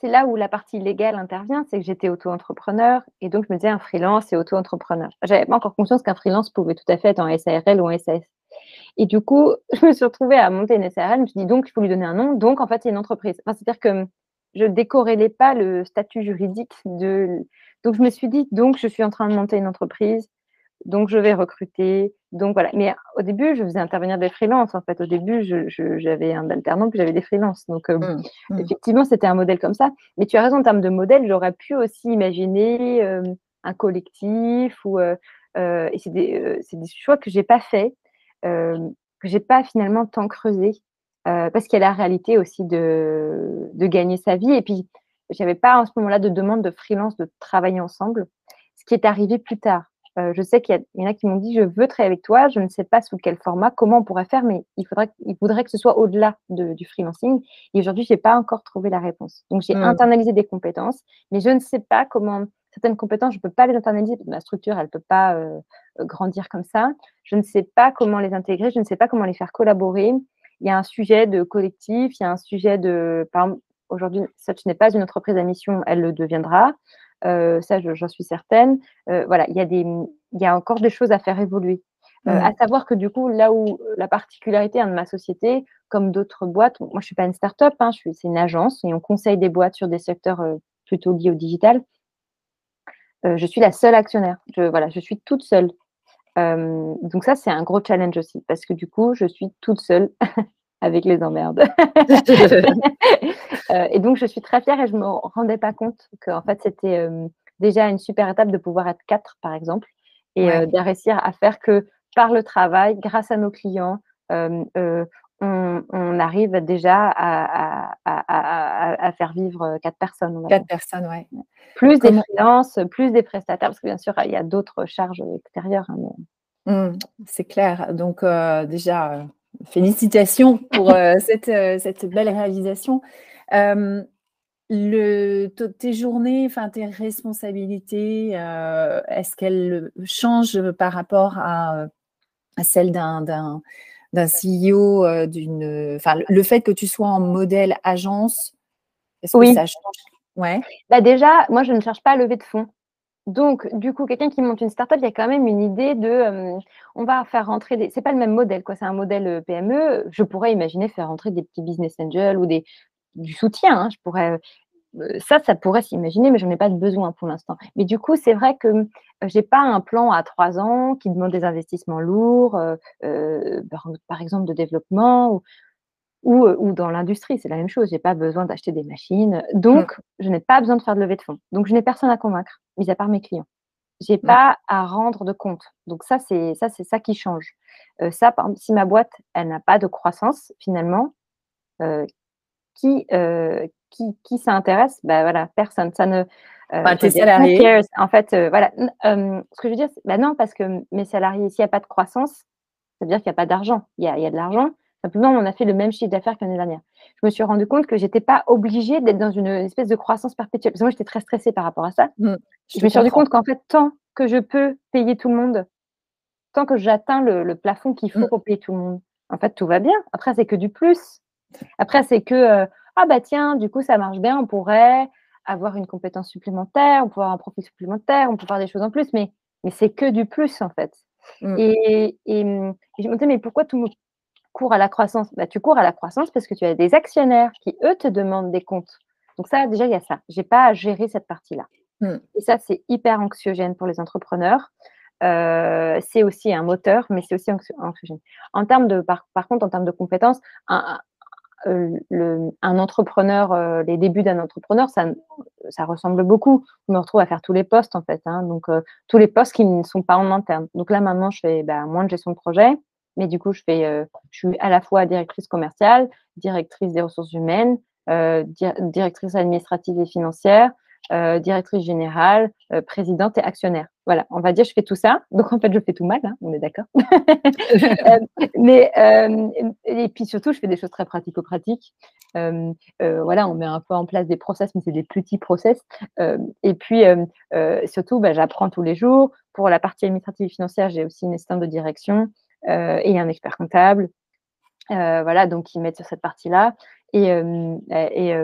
Speaker 2: c'est là où la partie légale intervient, c'est que j'étais auto-entrepreneur et donc je me disais un freelance et auto-entrepreneur. J'avais pas encore conscience qu'un freelance pouvait tout à fait être en SARL ou en SAS. Et du coup, je me suis retrouvée à monter une SARL, je me suis dit donc il faut lui donner un nom, donc en fait c'est une entreprise. C'est-à-dire que je décorrélais pas le statut juridique de. Donc je me suis dit donc je suis en train de monter une entreprise, donc je vais recruter. Donc voilà. Mais au début, je faisais intervenir des freelances. En fait, au début, j'avais un alternant, puis j'avais des freelances. Donc euh, mmh, mmh. effectivement, c'était un modèle comme ça. Mais tu as raison en termes de modèle. J'aurais pu aussi imaginer euh, un collectif ou euh, et c'est des, des, choix que j'ai pas fait, que j'ai pas finalement tant creusé, parce qu'il y a la réalité aussi de, de gagner sa vie. Et puis, j'avais pas en ce moment-là de demande de freelance de travailler ensemble, ce qui est arrivé plus tard. Euh, je sais qu'il y, en a qui m'ont dit je veux travailler avec toi, je ne sais pas sous quel format, comment on pourrait faire, mais il faudrait, il faudrait que ce soit au-delà du freelancing. Et aujourd'hui, je n'ai pas encore trouvé la réponse. Donc, j'ai mmh. internalisé des compétences, mais je ne sais pas comment certaines compétences, je ne peux pas les internaliser, ma structure, elle ne peut pas euh, grandir comme ça. Je ne sais pas comment les intégrer, je ne sais pas comment les faire collaborer. Il y a un sujet de collectif, il y a un sujet de, par exemple, aujourd'hui, ce n'est pas une entreprise à mission, elle le deviendra. Euh, ça, j'en suis certaine. Euh, voilà, il y, a des, il y a encore des choses à faire évoluer. Euh, à savoir que du coup, là où la particularité hein, de ma société, comme d'autres boîtes, moi je suis pas une start-up, hein, c'est une agence et on conseille des boîtes sur des secteurs plutôt liés au digital. je suis la seule actionnaire. Je, voilà, je suis toute seule. donc ça, c'est un gros challenge aussi parce que du coup, je suis toute seule avec les emmerdes. Euh, et donc, je suis très fière et je ne me rendais pas compte qu'en fait, c'était euh, déjà une super étape de pouvoir être quatre, par exemple, et euh, de réussir à faire que par le travail, grâce à nos clients, on, arrive déjà à, faire vivre quatre personnes.
Speaker 1: Quatre personnes, oui.
Speaker 2: Plus des freelances, plus des prestataires, parce que bien sûr, il y a d'autres charges extérieures.
Speaker 1: Hein, mmh, c'est clair. Donc, déjà, Félicitations pour euh, cette, euh, cette, belle réalisation. Euh, le, tes journées, enfin tes responsabilités, est-ce qu'elles changent par rapport à, à celles d'un CEO, d'une, enfin le fait que tu sois en modèle agence, est-ce que ça change?
Speaker 2: Ouais. Bah déjà, moi je ne cherche pas à lever de fonds. Donc, du coup, quelqu'un qui monte une startup, il y a quand même une idée de, on va faire rentrer des. C'est pas le même modèle, quoi. C'est un modèle PME. Je pourrais imaginer faire rentrer des petits business angels ou des du soutien. Hein. Je pourrais ça, ça pourrait s'imaginer, mais je n'en ai pas de besoin pour l'instant. Mais du coup, c'est vrai que je n'ai pas un plan à trois ans qui demande des investissements lourds, par exemple de développement ou, ou, dans l'industrie, c'est la même chose. Je n'ai pas besoin d'acheter des machines. Donc, je n'ai pas besoin de faire de levée de fonds. Donc, je n'ai personne à convaincre, mis à part mes clients. Je n'ai pas à rendre de compte. Donc, ça, c'est ça, c'est ça qui change. ça, par exemple, si ma boîte, elle n'a pas de croissance, finalement, qui, qui, qui s'intéresse ben voilà, personne. Ça ne.
Speaker 1: Euh, tes salariés.
Speaker 2: En fait, euh, voilà. ce que je veux dire, ben non, parce que mes salariés, s'il n'y a pas de croissance, ça veut dire qu'il n'y a pas d'argent. Il y a, il y a de l'argent. Simplement, on a fait le même chiffre d'affaires qu'année dernière. Je me suis rendu compte que je n'étais pas obligée d'être dans une espèce de croissance perpétuelle. Parce que moi, j'étais très stressée par rapport à ça. Mmh, je, me suis rendu compte qu'en fait, tant que je peux payer tout le monde, tant que j'atteins le, plafond qu'il faut mmh. pour payer tout le monde, en fait, tout va bien. Après, c'est que du plus. Après, c'est que, euh, ah bah tiens, du coup, ça marche bien, on pourrait avoir une compétence supplémentaire, on pourrait avoir un profil supplémentaire, on peut faire des choses en plus, mais, mais c'est que du plus, en fait. Mmh. Et, et, je me disais, mais pourquoi tout court à la croissance bah, Tu cours à la croissance parce que tu as des actionnaires qui, eux, te demandent des comptes. Donc ça, déjà, il y a ça. Je n'ai pas à gérer cette partie-là. Mmh. Et ça, c'est hyper anxiogène pour les entrepreneurs. Euh, c'est aussi un moteur, mais c'est aussi anxiogène. En termes de, par, par, contre, en termes de compétences, un, euh, le, un entrepreneur, euh, les débuts d'un entrepreneur, ça, ça ressemble beaucoup. Je me retrouve à faire tous les postes en fait, hein. donc euh, tous les postes qui ne sont pas en interne. Donc là maintenant, je fais bah, moins de gestion de projet, mais du coup, je fais, je suis à la fois directrice commerciale, directrice des ressources humaines, directrice administrative et financière, euh, directrice générale, euh, présidente et actionnaire. Voilà, on va dire je fais tout ça. Donc en fait, je fais tout mal, hein, on est d'accord. Euh, mais et puis surtout, je fais des choses très pratico-pratiques. voilà, on met un peu en place des process, mais c'est des petits process. et puis surtout, bah, j'apprends tous les jours. Pour la partie administrative et financière, j'ai aussi une assistante de direction et un expert comptable. voilà, donc ils mettent sur cette partie-là. Et, et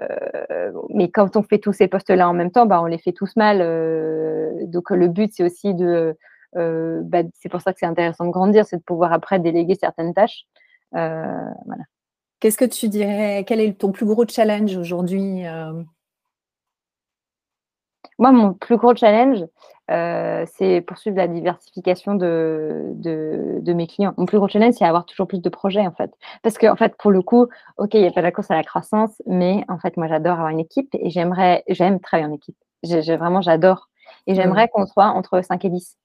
Speaker 2: euh, mais quand on fait tous ces postes-là en même temps, bah, on les fait tous mal. Euh, donc le but, c'est aussi de... Euh, bah, c'est pour ça que c'est intéressant de grandir, c'est de pouvoir après déléguer certaines tâches. voilà.
Speaker 1: Qu'est-ce que tu dirais Quel est ton plus gros challenge aujourd'hui
Speaker 2: Moi, mon plus gros challenge, euh, c'est poursuivre la diversification de, de, mes clients. Mon plus gros challenge, c'est avoir toujours plus de projets, en fait. Parce que, en fait, pour le coup, OK, il n'y a pas la course à la croissance, mais en fait, moi, j'adore avoir une équipe et j'aimerais, j'aime travailler en équipe. Vraiment, j'adore. Et j'aimerais mmh. qu'on soit entre 5 et 10.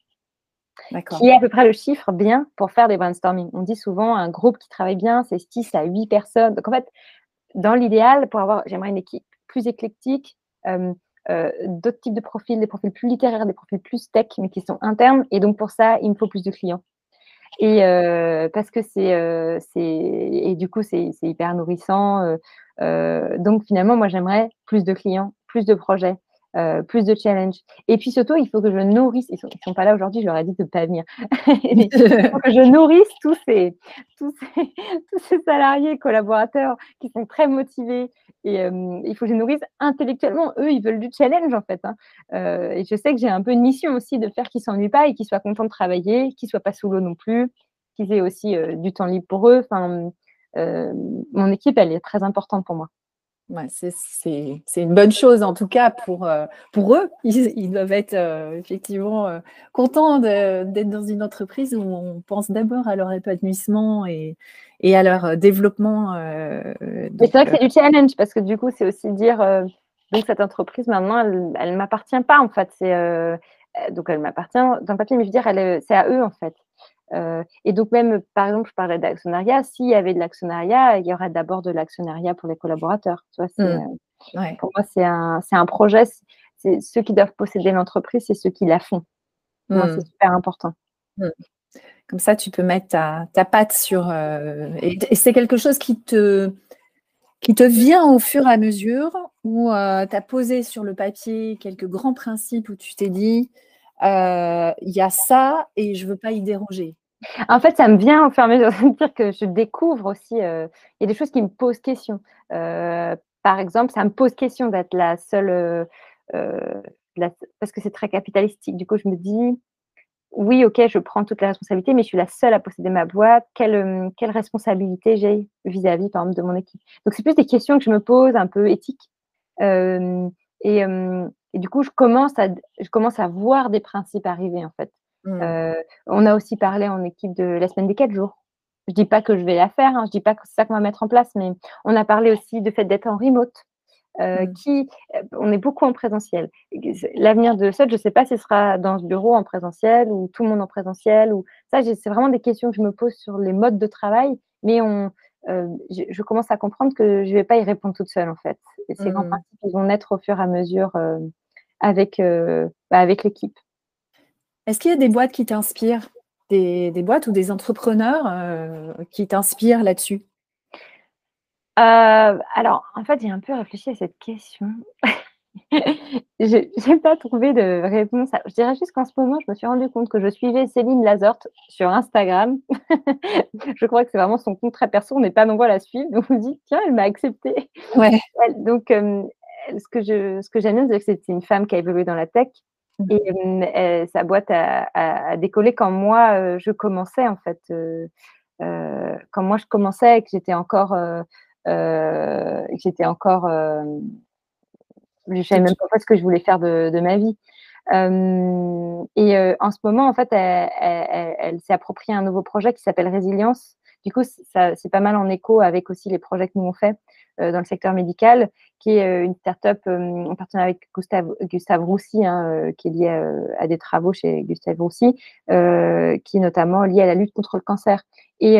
Speaker 2: Qui est à peu près le chiffre bien pour faire des brainstorming. On dit souvent un groupe qui travaille bien, c'est 6 à 8 personnes. Donc, en fait, dans l'idéal, pour avoir, j'aimerais une équipe plus éclectique, euh, euh, d'autres types de profils, des profils plus littéraires, des profils plus tech, mais qui sont internes. Et donc, pour ça, il me faut plus de clients. Et euh, parce que c'est, euh, c'est, et du coup, c'est, hyper nourrissant. donc, finalement, moi, j'aimerais plus de clients, plus de projets. Plus de challenges. Et puis surtout, il faut que je nourrisse, ils ne sont, sont, pas là aujourd'hui, je leur ai dit de ne pas venir. il faut que je nourrisse tous ces, tous ces salariés, collaborateurs qui sont très motivés. Et euh, il faut que je nourrisse intellectuellement. Eux, ils veulent du challenge en fait. Hein. Euh, et je sais que j'ai un peu une mission aussi de faire qu'ils ne s'ennuient pas et qu'ils soient contents de travailler, qu'ils ne soient pas sous l'eau non plus, qu'ils aient aussi du temps libre pour eux. Enfin, mon équipe, elle est très importante pour moi.
Speaker 1: Ouais, c'est une bonne chose en tout cas pour, euh, pour eux. Ils, doivent être euh, effectivement euh, contents d'être dans une entreprise où on pense d'abord à leur épanouissement et, et à leur développement.
Speaker 2: Mais c'est vrai que c'est du challenge parce que du coup, c'est aussi dire donc cette entreprise maintenant, elle ne m'appartient pas en fait. donc elle m'appartient dans le papier, mais je veux dire, c'est à eux en fait. Euh, et donc même, par exemple, je parlais d'actionnariat, s'il y avait de l'actionnariat, il y aurait d'abord de l'actionnariat pour les collaborateurs. Tu vois, mmh. euh, Pour moi, c'est un, un, projet. C'est ceux qui doivent posséder l'entreprise, c'est ceux qui la font. Moi, c'est mmh. super important. Mmh.
Speaker 1: Comme ça, tu peux mettre ta, ta patte sur... Euh, et, c'est quelque chose qui te, qui te vient au fur et à mesure, où tu as posé sur le papier quelques grands principes, où tu t'es dit, il y a ça et je ne veux pas y déroger.
Speaker 2: En fait, ça me vient au fur et de dire que je découvre aussi, il y a des choses qui me posent question. par exemple, ça me pose question d'être la seule, parce que c'est très capitalistique. Du coup, je me dis, oui, ok, je prends toutes les responsabilités, mais je suis la seule à posséder ma boîte. Quelle, euh, quelle responsabilité j'ai vis-à-vis, par exemple, de mon équipe? Donc, c'est plus des questions que je me pose, un peu éthiques. Euh, et, et, du coup, je commence, à, je commence à voir des principes arriver, en fait. Mmh. on a aussi parlé en équipe de la semaine des quatre jours. Je dis pas que je vais la faire, hein, je dis pas que c'est ça qu'on va mettre en place, mais on a parlé aussi du fait d'être en remote. Euh, mmh. qui, euh, on est beaucoup en présentiel. L'avenir de ça, je ne sais pas si ce sera dans ce bureau en présentiel ou tout le monde en présentiel. Ou ça, c'est vraiment des questions que je me pose sur les modes de travail, mais on, euh, je, commence à comprendre que je ne vais pas y répondre toute seule en fait. Et ces grands mmh. principes, ils vont naître au fur et à mesure avec, bah, avec l'équipe.
Speaker 1: Est-ce qu'il y a des boîtes qui t'inspirent? Des, des, boîtes ou des entrepreneurs qui t'inspirent là-dessus?
Speaker 2: Euh, alors, en fait, j'ai un peu réfléchi à cette question. je n'ai pas trouvé de réponse. Je dirais juste qu'en ce moment, je me suis rendu compte que je suivais Céline Lazort sur Instagram. je crois que c'est vraiment son compte très perso. On n'est pas nombreux à la suivre. Donc, on me dit, tiens, elle m'a accepté.
Speaker 1: Ouais.
Speaker 2: Donc, euh, ce que je, ce que j'aime, c'est que c'est une femme qui a évolué dans la tech. Mmh. Et euh, sa boîte a, a, décollé quand moi, je commençais, en fait. quand moi, je commençais et que j'étais encore euh, j'étais encore, euh, je savais même pas ce que je voulais faire de, ma vie. Euh, et en ce moment, en fait, elle, s'est appropriée un nouveau projet qui s'appelle Résilience. Du coup, c'est pas mal en écho avec aussi les projets que nous on fait dans le secteur médical, qui est une start-up en partenariat avec Gustave, Roussy, hein, qui est lié à, des travaux chez Gustave Roussy, qui est notamment lié à la lutte contre le cancer. Et,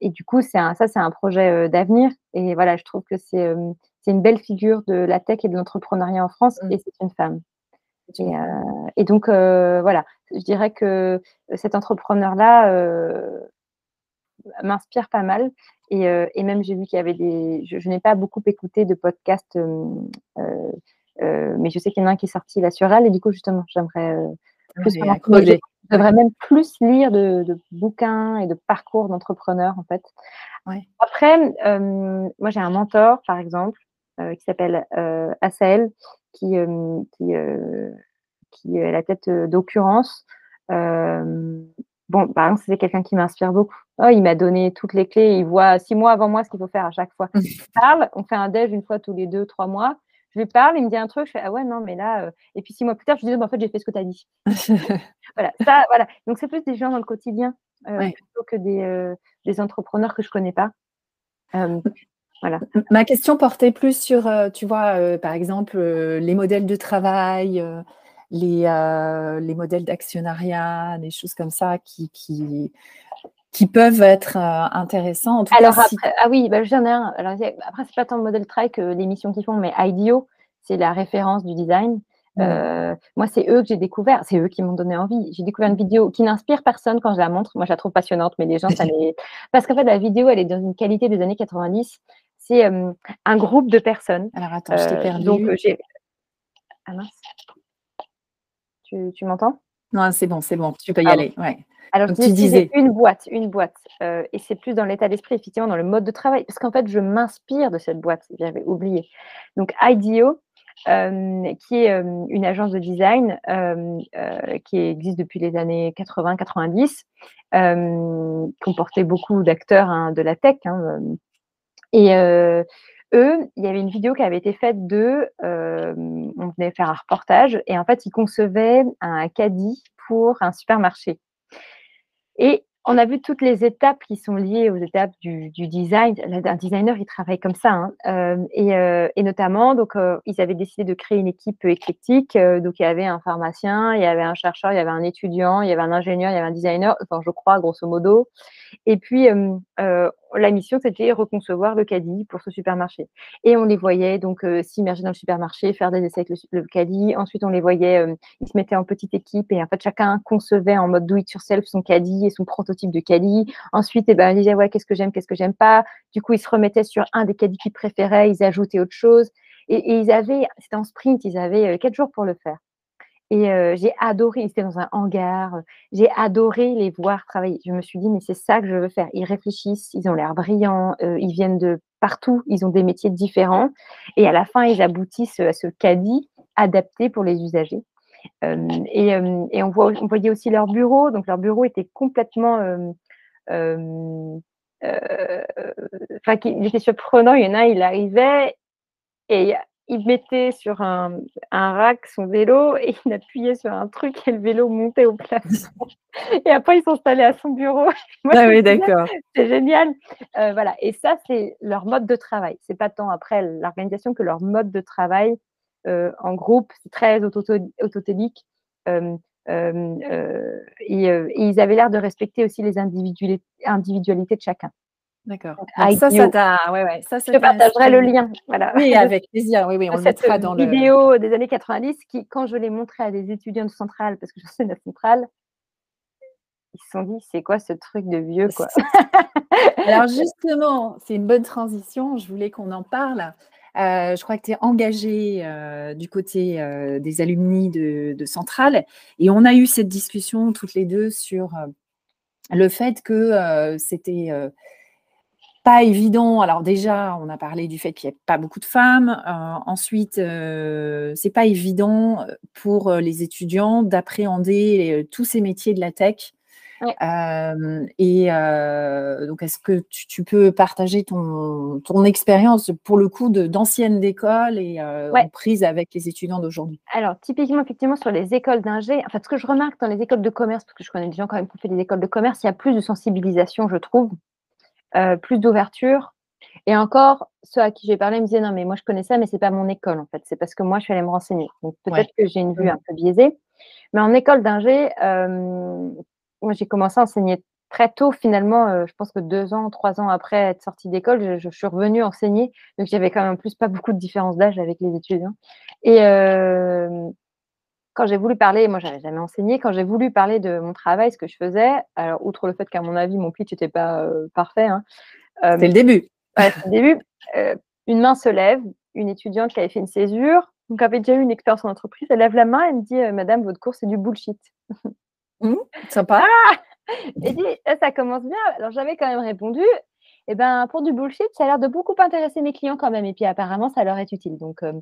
Speaker 2: et du coup, ça, c'est un projet d'avenir. Et voilà, je trouve que c'est une belle figure de la tech et de l'entrepreneuriat en France, mmh. et c'est une femme. Et, et donc, voilà, je dirais que cet entrepreneur-là m'inspire pas mal. Et, et même, j'ai vu qu'il y avait des. Je, n'ai pas beaucoup écouté de podcasts, mais je sais qu'il y en a un qui est sorti là sur elle. Et du coup, justement, j'aimerais plus je devrais même plus lire de, bouquins et de parcours d'entrepreneurs, en fait. Après, euh, moi, j'ai un mentor, par exemple, euh, qui s'appelle euh, Asael, qui, qui, qui, est la tête d'occurrence. bon, par exemple, c'est quelqu'un qui m'inspire beaucoup. Oh, il m'a donné toutes les clés. Il voit six mois avant moi ce qu'il faut faire à chaque fois. Il parle, on fait un déj une fois tous les deux, trois mois je lui parle, il me dit un truc, je fais ah ouais, non, mais là, euh, et puis six mois plus tard, je lui dis bah, en fait, j'ai fait ce que tu as dit. voilà, ça, voilà. Donc, c'est plus des gens dans le quotidien euh, plutôt que des, euh, des, entrepreneurs que je ne connais pas. Voilà.
Speaker 1: Ma question portait plus sur, tu vois, par exemple, les modèles de travail, les, les modèles d'actionnariat, des choses comme ça qui, qui, qui peuvent être euh, intéressants.
Speaker 2: Alors après, ah oui, bah, j'en ai un. Alors, après, c'est pas tant le modèle track que l'émission qu'ils font, mais IDEO, c'est la référence du design. Euh, moi, c'est eux que j'ai découvert, c'est eux qui m'ont donné envie. J'ai découvert une vidéo qui n'inspire personne quand je la montre. Moi, je la trouve passionnante, mais les gens, ça les. Parce qu'en fait, la vidéo, elle est dans une qualité des années 90. C'est euh, un groupe de personnes.
Speaker 1: Alors, attends, je t'ai perdu.
Speaker 2: Donc, j'ai. Ah mince. Tu, tu m'entends?
Speaker 1: Non, c'est bon, c'est bon, tu peux y aller. Ouais.
Speaker 2: Alors, tu disais une boîte, une boîte. Euh, et c'est plus dans l'état d'esprit, effectivement, dans le mode de travail. Parce qu'en fait, je m'inspire de cette boîte, j'avais oublié. Donc, IDEO, euh, qui est euh, une agence de design qui existe depuis les années 80-90, comportait beaucoup d'acteurs hein, de la tech. Hein, et eux, il y avait une vidéo qui avait été faite d'eux, on venait faire un reportage, et en fait, ils concevaient un caddie pour un supermarché. Et on a vu toutes les étapes qui sont liées aux étapes du, design. Un designer, il travaille comme ça. Hein. Euh, euh, et, notamment, donc, euh, ils avaient décidé de créer une équipe éclectique. donc, il y avait un pharmacien, il y avait un chercheur, il y avait un étudiant, il y avait un ingénieur, il y avait un designer, enfin, je crois, grosso modo. Et puis, la mission, c'était reconcevoir le caddie pour ce supermarché. Et on les voyait donc s'immerger dans le supermarché, faire des essais avec le, caddie. Ensuite, on les voyait, ils se mettaient en petite équipe et en fait, chacun concevait en mode do it yourself son caddie et son prototype de caddie. Ensuite, eh ben, ils disaient, ouais, qu'est-ce que j'aime, qu'est-ce que j'aime pas. Du coup, ils se remettaient sur un des caddies qu'ils préféraient, ils ajoutaient autre chose. Et, et ils avaient, c'était en sprint, ils avaient quatre jours pour le faire. Et j'ai adoré, ils étaient dans un hangar, j'ai adoré les voir travailler. Je me suis dit, mais c'est ça que je veux faire. Ils réfléchissent, ils ont l'air brillants, ils viennent de partout, ils ont des métiers différents. Et à la fin, ils aboutissent à ce caddie adaptés pour les usagers. et, on, voyait aussi leur bureau. Donc, leur bureau était complètement. enfin, il était surprenant. Il y en a, il arrivait et il mettait sur un, rack son vélo et il appuyait sur un truc et le vélo montait au plafond. et après, ils s'installaient à son bureau.
Speaker 1: ah oui, d'accord.
Speaker 2: C'est génial. Euh, voilà. Et ça, c'est leur mode de travail. C'est pas tant après l'organisation que leur mode de travail euh, en groupe. C'est très autotélique. Euh, et, ils avaient l'air de respecter aussi les individualités de chacun.
Speaker 1: D'accord. Ça, ça t'a. Ouais, ouais,
Speaker 2: ça, Je partagerai le lien. Voilà.
Speaker 1: Oui, avec plaisir. Oui, oui, on le mettra dans
Speaker 2: vidéo vidéo des années 90 qui, quand je l'ai montré à des étudiants de Centrale, parce que je suis de Centrale, ils se sont dit, c'est quoi ce truc de vieux, quoi?
Speaker 1: Alors, justement, c'est une bonne transition. Je voulais qu'on en parle. Euh, je crois que tu es engagée euh, du côté euh, des alumni de, de, Centrale. Et on a eu cette discussion toutes les deux sur le fait que c'était pas évident. Alors déjà, on a parlé du fait qu'il n'y a pas beaucoup de femmes. Euh, ensuite, euh, c'est pas évident euh, pour les étudiants d'appréhender tous ces métiers de la tech. et donc, est-ce que tu, peux partager ton, ton expérience pour le coup d'ancienne d'école et en prise avec les étudiants d'aujourd'hui?
Speaker 2: Alors, typiquement, effectivement, sur les écoles d'ingé, enfin, ce que je remarque dans les écoles de commerce, parce que je connais des gens quand même qui ont fait des écoles de commerce, il y a plus de sensibilisation, je trouve. Euh, plus d'ouverture. Et encore, ceux à qui j'ai parlé me disaient non, mais moi je connais ça, mais c'est pas mon école en fait. C'est parce que moi je suis allée me renseigner. Donc peut-être que j'ai une vue mmh. un peu biaisée. Mais en école d'ingé, euh, moi j'ai commencé à enseigner très tôt finalement. Euh, je pense que deux ans, trois ans après être sortie d'école, je, suis revenue enseigner. Donc j'avais quand même plus pas beaucoup de différence d'âge avec les étudiants. Et quand j'ai voulu parler, moi j'avais jamais enseigné, quand j'ai voulu parler de mon travail, ce que je faisais, alors outre le fait qu'à mon avis mon pitch n'était pas euh, parfait. Hein,
Speaker 1: euh, c'est le début.
Speaker 2: Ouais, c'est le début. Euh, une main se lève, une étudiante qui avait fait une césure, donc avait déjà eu une expérience en entreprise, elle lève la main et me dit Madame, votre cours c'est du bullshit.
Speaker 1: Mmh, sympa.
Speaker 2: Ah et dit, ça commence bien. Alors j'avais quand même répondu eh ben, pour du bullshit, ça a l'air de beaucoup intéresser mes clients quand même. Et puis apparemment, ça leur est utile. Donc, euh,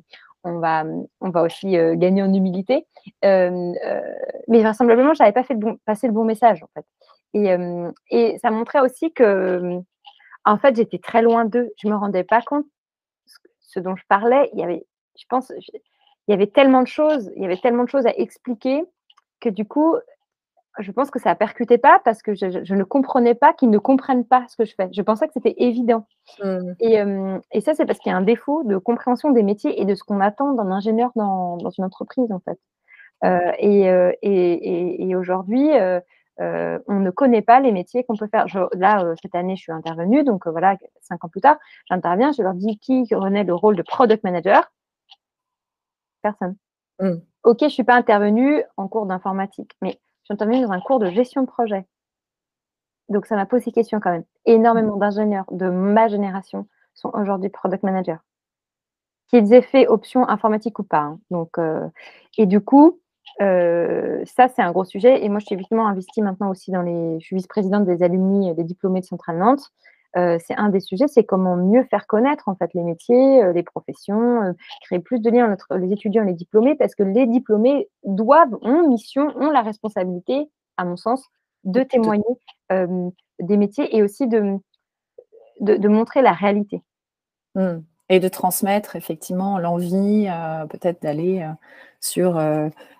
Speaker 2: on, va, on va aussi euh, gagner en humilité. Euh, mais vraisemblablement, je n'avais pas fait le bon, passer le bon message, en fait. Et, et ça montrait aussi que, en fait, j'étais très loin d'eux. Je ne me rendais pas compte ce dont je parlais. Il y avait, je pense, il y avait tellement de choses, il y avait tellement de choses à expliquer que du coup, je pense que ça percutait pas parce que je, ne comprenais pas qu'ils ne comprennent pas ce que je fais. Je pensais que c'était évident. Mmh. Euh, et, ça, c'est parce qu'il y a un défaut de compréhension des métiers et de ce qu'on attend d'un ingénieur dans, une entreprise, en fait. Euh, euh, et, aujourd'hui, on ne connaît pas les métiers qu'on peut faire. là, cette année, je suis intervenue, donc voilà, cinq ans plus tard, j'interviens, je leur dis qui renaît le rôle de product manager Personne. Mmh. Ok, je ne suis pas intervenue en cours d'informatique, mais J'interviens dans un cours de gestion de projet. Donc, ça m'a posé question quand même. Énormément d'ingénieurs de ma génération sont aujourd'hui product managers. Qu'ils aient fait option informatique ou pas. Hein. Donc, euh, et du coup, euh, ça, c'est un gros sujet. Et moi, je suis évidemment investie maintenant aussi dans les. Je suis vice-présidente des alumni des diplômés de Centrale Nantes. Euh, c'est un des sujets, c'est comment mieux faire connaître en fait les métiers, les professions, créer plus de liens entre les étudiants et les diplômés, parce que les diplômés doivent, ont mission, ont la responsabilité, à mon sens, de témoigner des métiers et aussi de, de, montrer la réalité.
Speaker 1: Mmh. Et de transmettre effectivement l'envie peut-être d'aller sur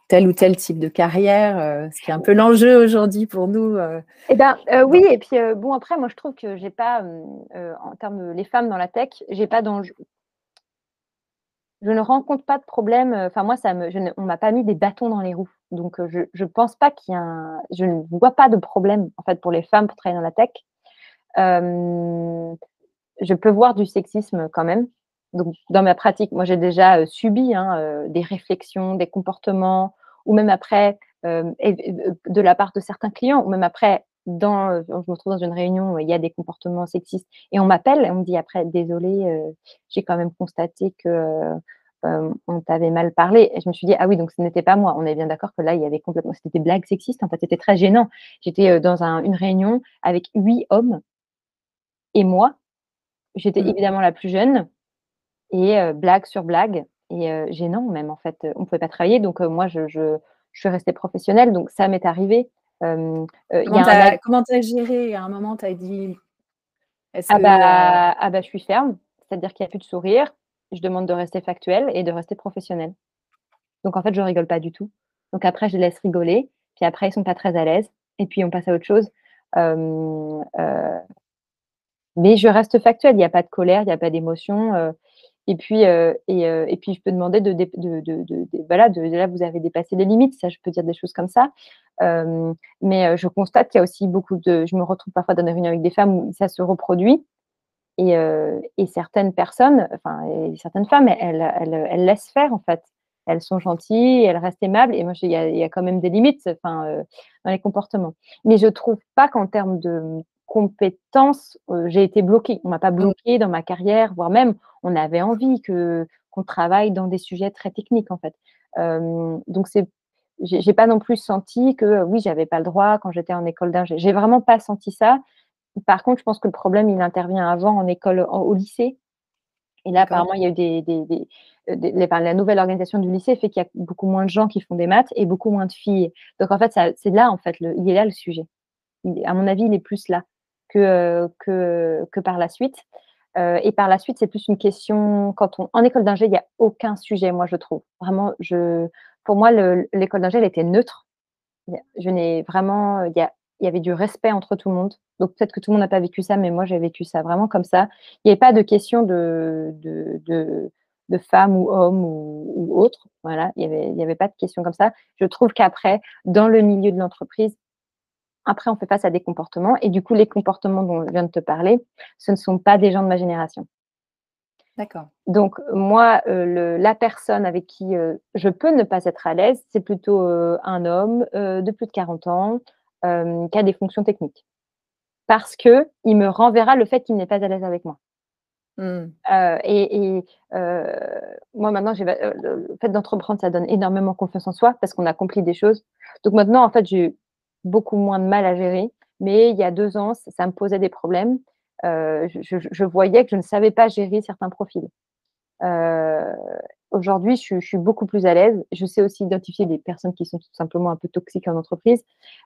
Speaker 1: tel ou tel type de carrière, euh, ce qui est un peu l'enjeu aujourd'hui pour nous.
Speaker 2: Euh. Eh ben euh, oui, et puis bon après, moi je trouve que j'ai pas, en termes de les femmes dans la tech, j'ai pas d'enjeu. Je ne rencontre pas de problème. Enfin moi, ça me, je ne, on m'a pas mis des bâtons dans les roues, donc je ne pense pas qu'il y a, un, je ne vois pas de problème en fait pour les femmes pour travailler dans la tech. je peux voir du sexisme quand même. Donc, dans ma pratique, moi, j'ai déjà subi hein, des réflexions, des comportements, ou même après, de la part de certains clients, ou même après, dans, je me retrouve dans une réunion où il y a des comportements sexistes, et on m'appelle et on me dit après, désolé, j'ai quand même constaté que on t'avait mal parlé. Et je me suis dit, ah oui, donc ce n'était pas moi. On est bien d'accord que là, il y avait complètement, c'était des blagues sexistes. En fait, c'était très gênant. J'étais dans une réunion avec huit hommes et moi. J'étais mmh. évidemment la plus jeune et blague sur blague. et gênant même, en fait. On ne pouvait pas travailler, donc moi, je, je, je, suis restée professionnelle, donc ça m'est arrivé.
Speaker 1: comment tu as, géré? À un moment, tu as dit...
Speaker 2: Ah, bah, ah bah, je suis ferme, c'est-à-dire qu'il n'y a plus de sourire. Je demande de rester factuel et de rester professionnel. Donc, en fait, je rigole pas du tout. Donc, après, je les laisse rigoler. Puis après, ils sont pas très à l'aise. Et puis, on passe à autre chose. Euh, mais je reste factuelle. Il n'y a pas de colère, il n'y a pas d'émotion. Et puis, et, et, puis, je peux demander de, de, de, voilà, là, vous avez dépassé les limites. Ça, je peux dire des choses comme ça. mais je constate qu'il y a aussi beaucoup de. Je me retrouve parfois dans des réunions avec des femmes où ça se reproduit. Et, et certaines personnes, enfin, et certaines femmes, elles, elles, elles, laissent faire, en fait elles sont gentilles, elles restent aimables. Et moi, il y, a quand même des limites enfin, euh, dans les comportements. Mais je trouve pas qu'en termes de compétences, euh, j'ai été bloquée. On m'a pas bloquée dans ma carrière, voire même on avait envie que qu'on travaille dans des sujets très techniques en fait. Euh, donc c'est j'ai pas non plus senti que oui j'avais pas le droit quand j'étais en école d'ingé. J'ai vraiment pas senti ça. Par contre, je pense que le problème il intervient avant en école, au lycée. Et là, apparemment, il y a eu des, euh, la nouvelle organisation du lycée fait qu'il y a beaucoup moins de gens qui font des maths et beaucoup moins de filles. Donc en fait, c'est là en fait, il est là le sujet. à mon avis, il est plus là que que, par la suite. Euh, et par la suite, c'est plus une question quand on en école d'ingé, il n'y a aucun sujet, moi je trouve. Vraiment, je pour moi, l'école d'ingé, elle était neutre. Je n'ai vraiment, il y a il y avait du respect entre tout le monde. Donc peut-être que tout le monde n'a pas vécu ça, mais moi j'ai vécu ça vraiment comme ça. Il n'y avait pas de question de, de, de, de femme ou homme ou, ou autre. Voilà, il n'y avait, avait pas de question comme ça. Je trouve qu'après, dans le milieu de l'entreprise, après on fait face à des comportements et du coup les comportements dont je viens de te parler, ce ne sont pas des gens de ma génération.
Speaker 1: D'accord.
Speaker 2: Donc moi, euh, le, la personne avec qui euh, je peux ne pas être à l'aise, c'est plutôt euh, un homme de plus de 40 ans, qui a des fonctions techniques. Parce que il me renverra le fait qu'il n'est pas à l'aise avec moi. Mmh. Et, euh, moi maintenant, le fait d'entreprendre, ça donne énormément confiance en soi parce qu'on accomplit des choses. Donc maintenant, en fait, j'ai beaucoup moins de mal à gérer. Mais il y a deux ans, ça me posait des problèmes. je, voyais que je ne savais pas gérer certains profils. Aujourd'hui, je, suis beaucoup plus à l'aise. Je sais aussi identifier des personnes qui sont tout simplement un peu toxiques en entreprise.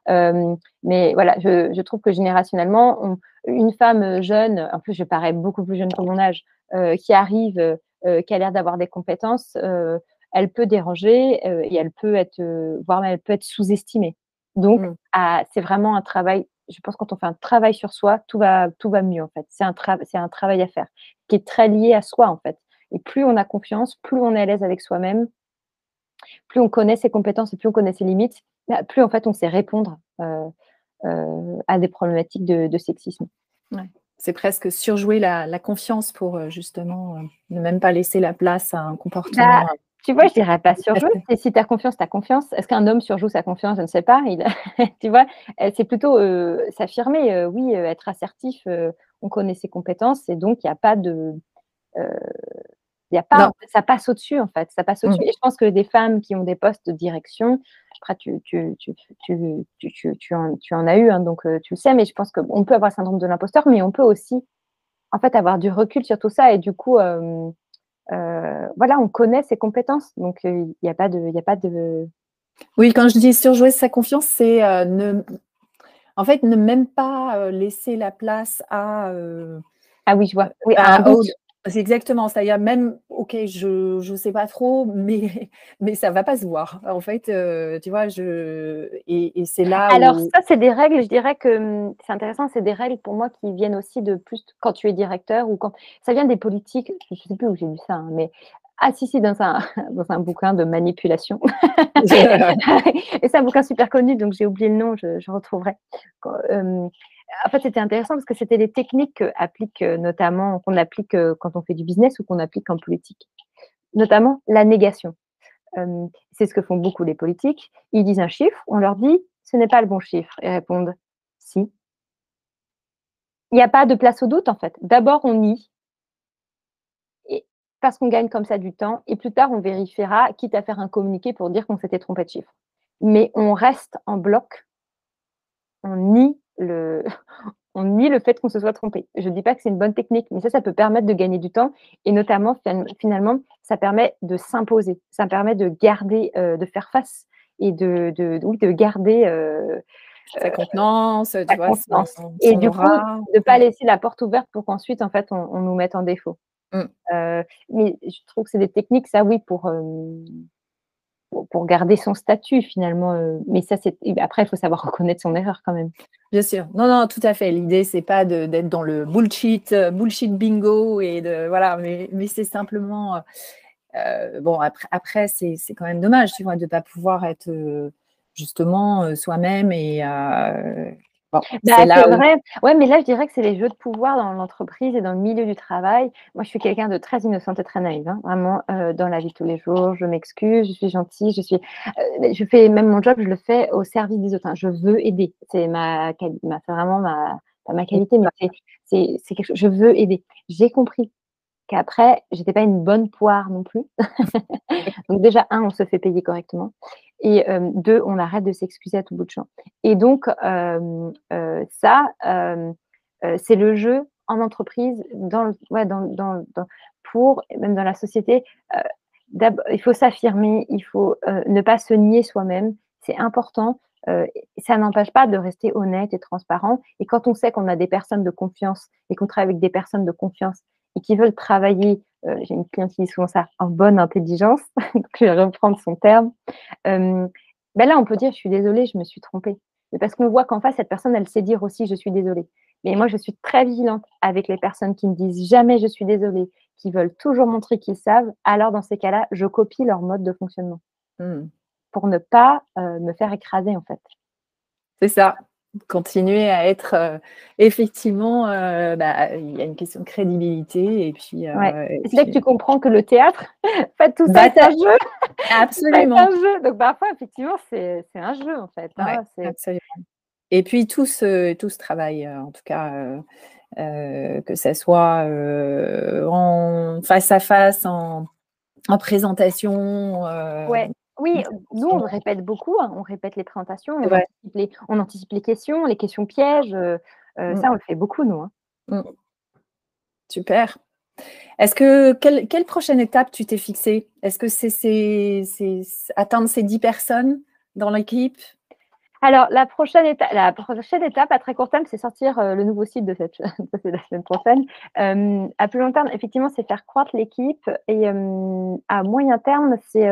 Speaker 2: Euh, mais voilà, je, trouve que générationnellement, une femme jeune, en plus je parais beaucoup plus jeune que mon âge, euh, qui arrive, euh, qui a l'air d'avoir des compétences, elle peut déranger et elle peut être, voire elle peut être sous-estimée. Donc, mmh. c'est vraiment un travail. Je pense que quand on fait un travail sur soi, tout va, tout va mieux en fait. C'est un, c'est un travail à faire qui est très lié à soi en fait. Et plus on a confiance, plus on est à l'aise avec soi-même, plus on connaît ses compétences et plus on connaît ses limites, bah, plus en fait on sait répondre euh, euh, à des problématiques de, sexisme.
Speaker 1: C'est presque surjouer la, confiance pour euh, justement ne même pas laisser la place à un comportement. Bah,
Speaker 2: tu vois, je dirais pas surjouer. si tu as confiance, tu as confiance. Est-ce qu'un homme surjoue sa confiance? Je ne sais pas. Il... tu vois, c'est plutôt s'affirmer. oui, être assertif. on connaît ses compétences et donc il n'y a pas de y a pas, ça passe au-dessus, en fait. Ça passe au-dessus. Mmh. Et je pense que des femmes qui ont des postes de direction, après, tu, tu, tu, tu en, en, as eu, hein, donc euh, tu le sais, mais je pense qu'on peut avoir le syndrome de l'imposteur, mais on peut aussi, en fait, avoir du recul sur tout ça. Et du coup, euh, euh, voilà, on connaît ses compétences. Donc, il n'y a, pas de, a pas de.
Speaker 1: Oui, quand je dis surjouer sa confiance, c'est ne. En fait, ne même pas laisser la place à.
Speaker 2: ah oui, je vois.
Speaker 1: Oui, à, un c'est exactement ça. Il y a même, ok, je ne sais pas trop, mais, mais ça ne va pas se voir. En fait, euh, tu vois, je, et, c'est là.
Speaker 2: Alors, ça, c'est des règles, je dirais que hum, c'est intéressant, c'est des règles pour moi qui viennent aussi de plus quand tu es directeur ou quand. Ça vient des politiques, je ne sais plus où j'ai lu ça, hein, mais ah si, si, dans un, dans un bouquin de manipulation. et c'est un bouquin super connu, donc j'ai oublié le nom, je, je retrouverai. Hum, en fait, c'était intéressant parce que c'était des techniques qu'on applique euh, notamment, qu'on applique euh, quand on fait du business ou qu'on applique en politique. Notamment la négation. c'est ce que font beaucoup les politiques. Ils disent un chiffre, on leur dit ce n'est pas le bon chiffre. Ils répondent si. Il n'y a pas de place au doute en fait. D'abord, on nie. Parce qu'on gagne comme ça du temps. Et plus tard, on vérifiera, quitte à faire un communiqué pour dire qu'on s'était trompé de chiffre. Mais on reste en bloc. On nie le, on nie le fait qu'on se soit trompé. Je ne dis pas que c'est une bonne technique, mais ça, ça peut permettre de gagner du temps. Et notamment, finalement, ça permet de s'imposer, ça permet de garder, de faire face et de, de, oui, de garder
Speaker 1: sa contenance, tu vois,
Speaker 2: et du coup, de ne pas laisser la porte ouverte pour qu'ensuite, en fait, on, nous mette en défaut. Mmh. mais je trouve que c'est des techniques, ça, oui, pour, pour, garder son statut finalement. Euh, mais ça, c'est après, il faut savoir reconnaître son erreur quand même.
Speaker 1: Bien sûr. Non, non, tout à fait. L'idée, c'est pas d'être dans le bullshit, euh, bullshit bingo et de voilà, mais, c'est simplement euh, bon. Après, après c'est quand même dommage, tu vois, de pas pouvoir être justement soi-même et
Speaker 2: bah, c'est vrai. Ouais, mais là, je dirais que c'est les jeux de pouvoir dans l'entreprise et dans le milieu du travail. Moi, je suis quelqu'un de très innocente et très naïve, hein. vraiment, euh, dans la vie de tous les jours. Je m'excuse, je suis gentille, je suis. Euh, je fais même mon job, je le fais au service des autres. Hein. Je veux aider. C'est ma, ma c'est vraiment ma, pas ma qualité, mais c'est, c'est quelque chose. Je veux aider. J'ai compris qu'après, j'étais pas une bonne poire non plus. donc déjà, un, on se fait payer correctement. Et euh, deux, on arrête de s'excuser à tout bout de champ. Et donc, euh, euh, ça, c'est le jeu en entreprise, dans, ouais, dans, dans, pour, même dans la société. il faut s'affirmer, il faut ne pas se nier soi-même. C'est important. ça n'empêche pas de rester honnête et transparent. Et quand on sait qu'on a des personnes de confiance et qu'on travaille avec des personnes de confiance et qui veulent travailler, euh, j'ai une cliente qui dit souvent ça, en bonne intelligence, je vais reprendre son terme, euh, ben là, on peut dire, je suis désolée, je me suis trompée. Mais parce qu'on voit qu'en face, cette personne, elle sait dire aussi, je suis désolée. Mais moi, je suis très vigilante avec les personnes qui ne disent jamais je suis désolée, qui veulent toujours montrer qu'ils savent. Alors, dans ces cas-là, je copie leur mode de fonctionnement mmh. pour ne pas euh, me faire écraser, en fait.
Speaker 1: C'est ça continuer à être euh, effectivement, euh, bah, il y a une question de crédibilité et puis.
Speaker 2: Euh, c'est là que tu comprends que le théâtre, fait tout ça, c'est un jeu.
Speaker 1: Absolument.
Speaker 2: c'est un jeu. Donc parfois, effectivement, c'est un jeu en fait.
Speaker 1: Hein, absolument. Et puis tout ce, tout ce travail, en tout cas, que ce soit en face à face, en, en présentation.
Speaker 2: ouais. Oui, nous, on répète beaucoup, hein, on répète les présentations, on, anticipe les, questions, les questions pièges. Euh, euh, mmh. Ça, on le fait beaucoup, nous. Hein. Mmh.
Speaker 1: Super. Est-ce que quelle, prochaine étape tu t'es fixée? Est-ce que c'est atteindre ces 10 personnes dans l'équipe?
Speaker 2: Alors, la prochaine, étape, la prochaine étape à très court terme, c'est sortir euh, le nouveau site de cette c'est la semaine prochaine. Euh, à plus long terme, effectivement, c'est faire croître l'équipe. Et euh, à moyen terme, c'est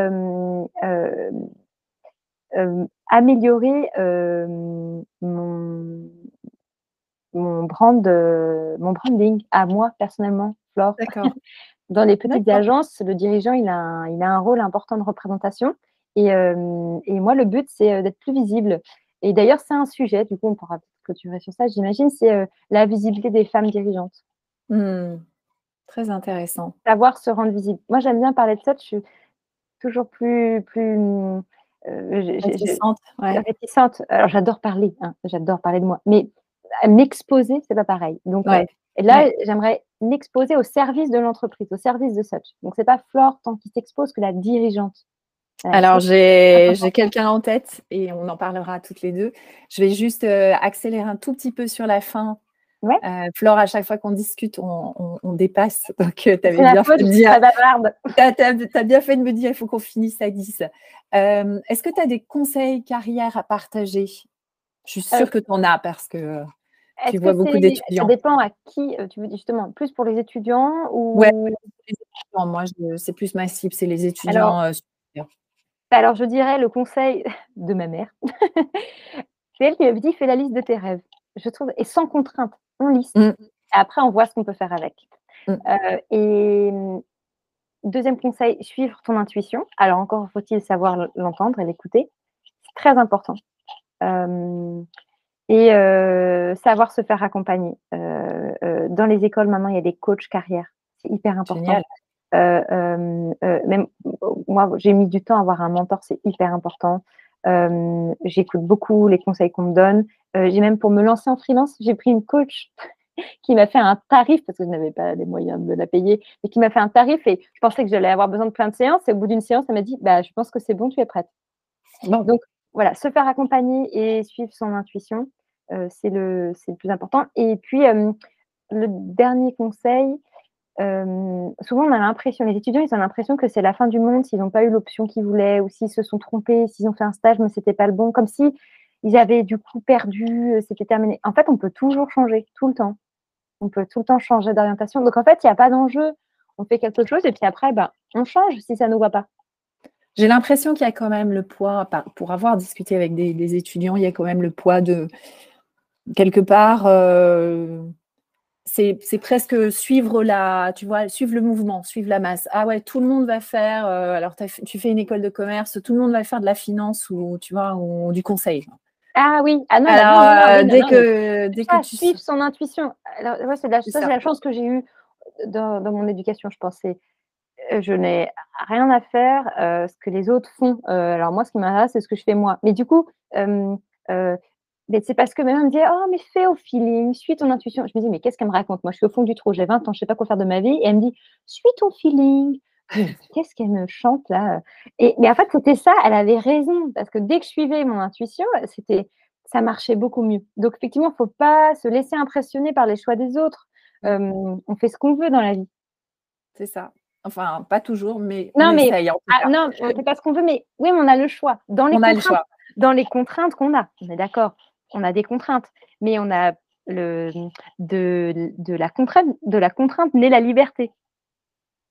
Speaker 2: améliorer mon, mon, brand, mon branding à moi personnellement, Flore. D'accord. Dans les petites agences, le dirigeant, il a, il a un rôle important de représentation. Et, moi, le but, c'est d'être plus visible. Et d'ailleurs, c'est un sujet, du coup, on pourra clôturer sur ça, j'imagine, c'est la visibilité des femmes dirigeantes.
Speaker 1: Mmh. Très intéressant.
Speaker 2: Savoir se rendre visible. Moi, j'aime bien parler de ça, je suis toujours plus. plus euh, réticente, réticente. Alors, j'adore parler, hein, j'adore parler de moi, mais m'exposer, c'est pas pareil. Donc, et là, j'aimerais m'exposer au service de l'entreprise, au service de Such. Donc, c'est pas Flore tant qu'il s'expose que la dirigeante.
Speaker 1: Alors, j'ai quelqu'un en tête et on en parlera toutes les deux. Je vais juste euh, accélérer un tout petit peu sur la fin. Ouais. Euh, Flore, à chaque fois qu'on discute, on, dépasse. Donc, euh, tu avais bien fait de me dire. Tu as, bien fait de me dire il faut qu'on finisse à 10. Est-ce que tu as des conseils carrière à partager? Je suis sûre que tu en as parce que tu vois beaucoup d'étudiants.
Speaker 2: Ça dépend à qui tu veux justement, plus pour les étudiants ou.
Speaker 1: Ouais, les étudiants. Moi, c'est plus ma cible, c'est les étudiants.
Speaker 2: Alors, je dirais le conseil de ma mère. c'est elle qui m'avait dit fais la liste de tes rêves. Je trouve, et sans contrainte, on liste. Mmh. Après, on voit ce qu'on peut faire avec. Mmh. Euh, et deuxième conseil, suivre ton intuition. Alors, encore faut-il savoir l'entendre et l'écouter. C'est très important. Euh, et euh, savoir se faire accompagner. dans les écoles, maintenant, il y a des coachs carrière. C'est hyper important. Même moi, j'ai mis du temps à avoir un mentor, c'est hyper important. J'écoute beaucoup les conseils qu'on me donne. j'ai même pour me lancer en freelance, j'ai pris une coach qui m'a fait un tarif parce que je n'avais pas les moyens de la payer, mais qui m'a fait un tarif et je pensais que j'allais avoir besoin de plein de séances. Et au bout d'une séance, elle m'a dit bah, Je pense que c'est bon, tu es prête. Donc voilà, se faire accompagner et suivre son intuition, c'est le, le, plus important. Et puis, le dernier conseil, souvent on a l'impression, les étudiants, ils ont l'impression que c'est la fin du monde s'ils n'ont pas eu l'option qu'ils voulaient ou s'ils se sont trompés, s'ils ont fait un stage mais c'était pas le bon, comme si ils avaient du coup perdu, c'était terminé. En fait, on peut toujours changer, tout le temps. On peut tout le temps changer d'orientation. Donc en fait, il n'y a pas d'enjeu. On fait quelque chose et puis après, ben, on change si ça ne nous va pas.
Speaker 1: J'ai l'impression qu'il y a quand même le poids, pour avoir discuté avec des, étudiants, il y a quand même le poids de, quelque part, euh, c'est presque suivre la, tu vois, suivre le mouvement, suivre la masse. Ah ouais, tout le monde va faire, euh, alors tu fais une école de commerce, tout le monde va faire de la finance ou, tu vois, ou du conseil.
Speaker 2: Ah oui, ah non,
Speaker 1: alors, dès que, dès que
Speaker 2: tu suivre son intuition. Alors, c'est la, ça, c'est la chance que j'ai eue dans, dans, mon éducation, je pensais. Euh, je n'ai rien à faire euh, ce que les autres font. Euh, alors moi, ce qui m'intéresse, c'est ce que je fais moi. Mais du coup, c'est parce que même me dit oh mais fais au feeling, suis ton intuition. Je me dis mais qu'est-ce qu'elle me raconte? Moi, je suis au fond du trou, j'ai 20 ans, je sais pas quoi faire de ma vie, et elle me dit suis ton feeling. Qu'est-ce qu'elle me chante là? Et mais en fait, c'était ça. Elle avait raison parce que dès que je suivais mon intuition, c'était ça marchait beaucoup mieux. Donc effectivement, il faut pas se laisser impressionner par les choix des autres. on fait ce qu'on veut dans la vie.
Speaker 1: C'est ça. Enfin, pas toujours, mais
Speaker 2: non, mais ah, non, on fait pas ce qu'on veut, mais oui, mais on a le choix. Dans les
Speaker 1: on a le choix.
Speaker 2: Dans les contraintes qu'on a, on est d'accord. On a des contraintes, mais on a le de, de la contrainte, de la contrainte naît la liberté.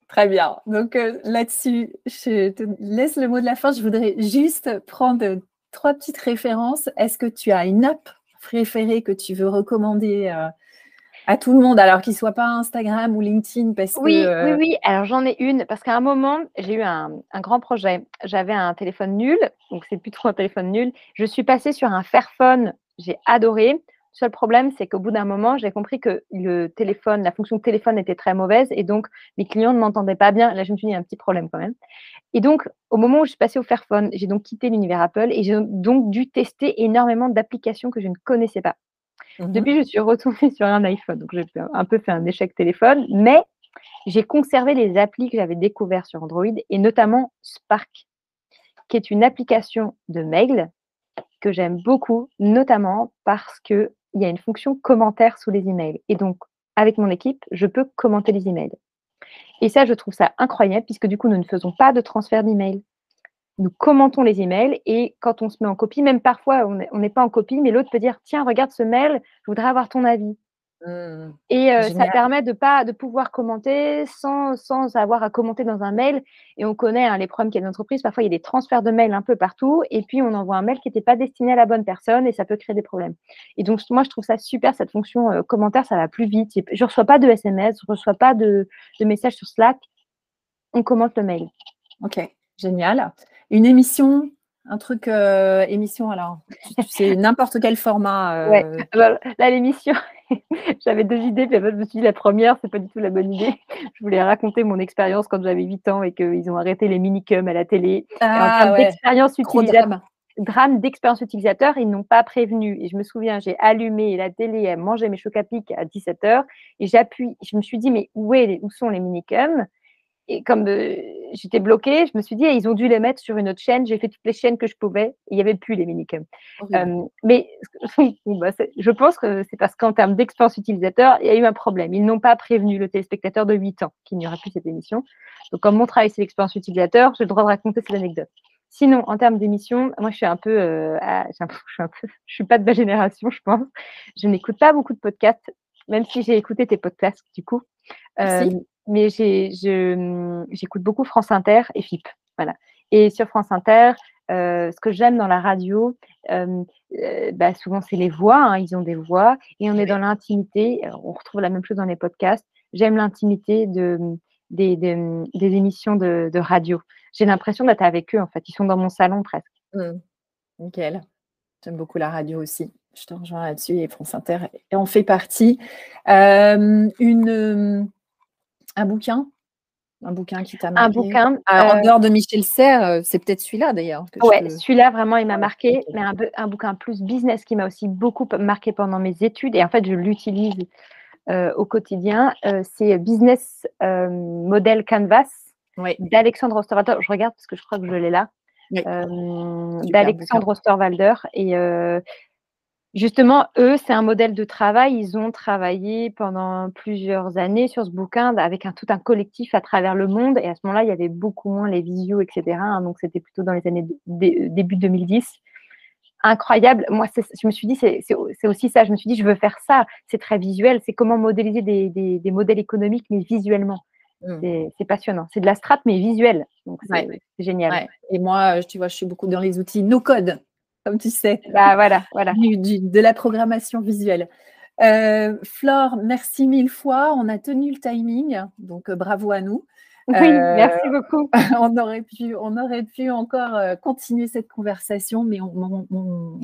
Speaker 1: Très bien. Donc euh, là-dessus, je te laisse le mot de la fin. Je voudrais juste prendre trois petites références. Est-ce que tu as une app préférée que tu veux recommander euh, à tout le monde, alors qu'il ne soit pas Instagram ou LinkedIn parce
Speaker 2: oui,
Speaker 1: que,
Speaker 2: Oui, oui, alors j'en ai une, parce qu'à un moment, j'ai eu un, grand projet. J'avais un téléphone nul, donc c'est plus trop un téléphone nul. Je suis passée sur un Fairphone, j'ai adoré. Le seul problème, c'est qu'au bout d'un moment, j'ai compris que le téléphone, la fonction téléphone était très mauvaise et donc mes clients ne m'entendaient pas bien. Là, je me suis dit, il y a un petit problème quand même. Et donc, au moment où je suis passée au Fairphone, j'ai donc quitté l'univers Apple et j'ai donc dû tester énormément d'applications que je ne connaissais pas. Mmh Depuis, je suis retournée sur un iPhone. Donc, j'ai un peu fait un échec téléphone, mais j'ai conservé les applis que j'avais découvertes sur Android et notamment Spark, qui est une application de mail que j'aime beaucoup, notamment parce qu'il y a une fonction commentaire sous les emails. Et donc, avec mon équipe, je peux commenter les emails. Et ça, je trouve ça incroyable puisque du coup, nous ne faisons pas de transfert d'emails nous commentons les emails et quand on se met en copie, même parfois on n'est pas en copie, mais l'autre peut dire tiens, regarde ce mail, je voudrais avoir ton avis. Mmh. et euh, ça permet de pas de pouvoir commenter sans, sans, avoir à commenter dans un mail. Et on connaît hein, les problèmes qu'il y a d'entreprise. Parfois, il y a des transferts de mails un peu partout. Et puis, on envoie un mail qui n'était pas destiné à la bonne personne et ça peut créer des problèmes. Et donc, moi, je trouve ça super, cette fonction euh, commentaire, ça va plus vite. Je ne reçois pas de SMS, je ne reçois pas de, de messages sur Slack. On commente le mail.
Speaker 1: Ok, génial une émission, un truc euh, émission, alors, c'est n'importe quel format.
Speaker 2: Euh... Ouais, là, l'émission, j'avais deux idées, puis je me suis dit, la première, c'est pas du tout la bonne idée. Je voulais raconter mon expérience quand j'avais 8 ans et qu'ils ont arrêté les minicums à la télé.
Speaker 1: Ah, ouais.
Speaker 2: d'expérience utilisateur, drame d'expérience utilisateur, ils n'ont pas prévenu. Et je me souviens, j'ai allumé la télé, à manger mes chocs à pic à 17h, et j'appuie, je me suis dit, mais où, est, où sont les minicums? Et comme euh, j'étais bloquée, je me suis dit, ah, ils ont dû les mettre sur une autre chaîne. J'ai fait toutes les chaînes que je pouvais. il n'y avait plus les minicums. Euh, mais bah, je pense que c'est parce qu'en termes d'expérience utilisateur, il y a eu un problème. Ils n'ont pas prévenu le téléspectateur de 8 ans qu'il n'y aurait plus cette émission. Donc, comme mon travail, c'est l'expérience utilisateur, j'ai le droit de raconter cette anecdote. Sinon, en termes d'émission, moi, je suis un peu, euh, je suis un peu, je suis pas de ma génération, je pense. Je n'écoute pas beaucoup de podcasts, même si j'ai écouté tes podcasts, du coup.
Speaker 1: Euh,
Speaker 2: mais j'écoute beaucoup France Inter et FIP. Voilà. Et sur France Inter, euh, ce que j'aime dans la radio, euh, bah, souvent c'est les voix, hein, ils ont des voix, et on est dans l'intimité. On retrouve la même chose dans les podcasts. J'aime l'intimité de, des, des, émissions de, de radio. J'ai l'impression d'être avec eux, en fait. Ils sont dans mon salon presque.
Speaker 1: Mmh. Nickel. J'aime beaucoup la radio aussi. Je te rejoins là-dessus et France Inter en fait partie. Euh, une un bouquin? Un bouquin qui t'a marqué?
Speaker 2: Un bouquin.
Speaker 1: En euh, dehors de Michel Serres, euh, c'est peut-être celui-là d'ailleurs.
Speaker 2: Celui-là vraiment, il m'a marqué. Mais un, bouquin plus business qui m'a aussi beaucoup marqué pendant mes études. Et en fait, je l'utilise euh, au quotidien. c'est Business Model Canvas d'Alexandre Osterwalder. Je regarde parce que je crois que je l'ai là. D'Alexandre Osterwalder. Et justement, eux, c'est un modèle de travail. Ils ont travaillé pendant plusieurs années sur ce bouquin avec un, tout un collectif à travers le monde. Et à ce moment-là, il y avait beaucoup moins les visios, etc. Hein. donc, c'était plutôt dans les années début 2010. Incroyable. Moi, je me suis dit, c'est aussi ça. Je me suis dit, je veux faire ça. C'est très visuel. C'est comment modéliser des, modèles économiques, mais visuellement. Mmh. C'est passionnant. C'est de la strate, mais visuelle. Donc, c'est génial.
Speaker 1: Et moi, tu vois, je suis beaucoup dans les outils no-code comme tu sais.
Speaker 2: Bah, voilà, voilà.
Speaker 1: de la programmation visuelle. Euh, Flore, merci mille fois. On a tenu le timing, donc euh, bravo à nous.
Speaker 2: Oui, euh, merci beaucoup.
Speaker 1: on, aurait pu, on aurait pu encore continuer cette conversation, mais on,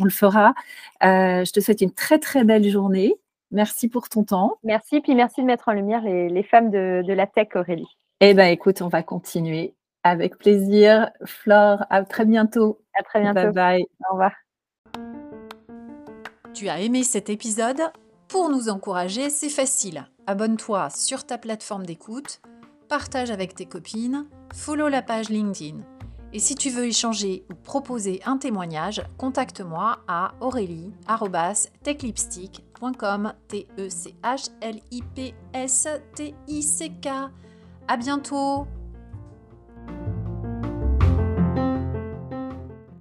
Speaker 1: le fera. je te souhaite une très très belle journée. Merci pour ton temps.
Speaker 2: Merci, puis merci de mettre en lumière les, femmes de, de, la tech, Aurélie.
Speaker 1: Eh bien, écoute, on va continuer avec plaisir. Flore, à très bientôt.
Speaker 2: À très bientôt.
Speaker 1: Bye bye.
Speaker 2: Au revoir.
Speaker 3: Tu as aimé cet épisode? Pour nous encourager, c'est facile. Abonne-toi sur ta plateforme d'écoute, partage avec tes copines, follow la page LinkedIn. Et si tu veux échanger ou proposer un témoignage, contacte-moi à aurélie.techlipstick.com T E C H L I P S T I C K. À bientôt.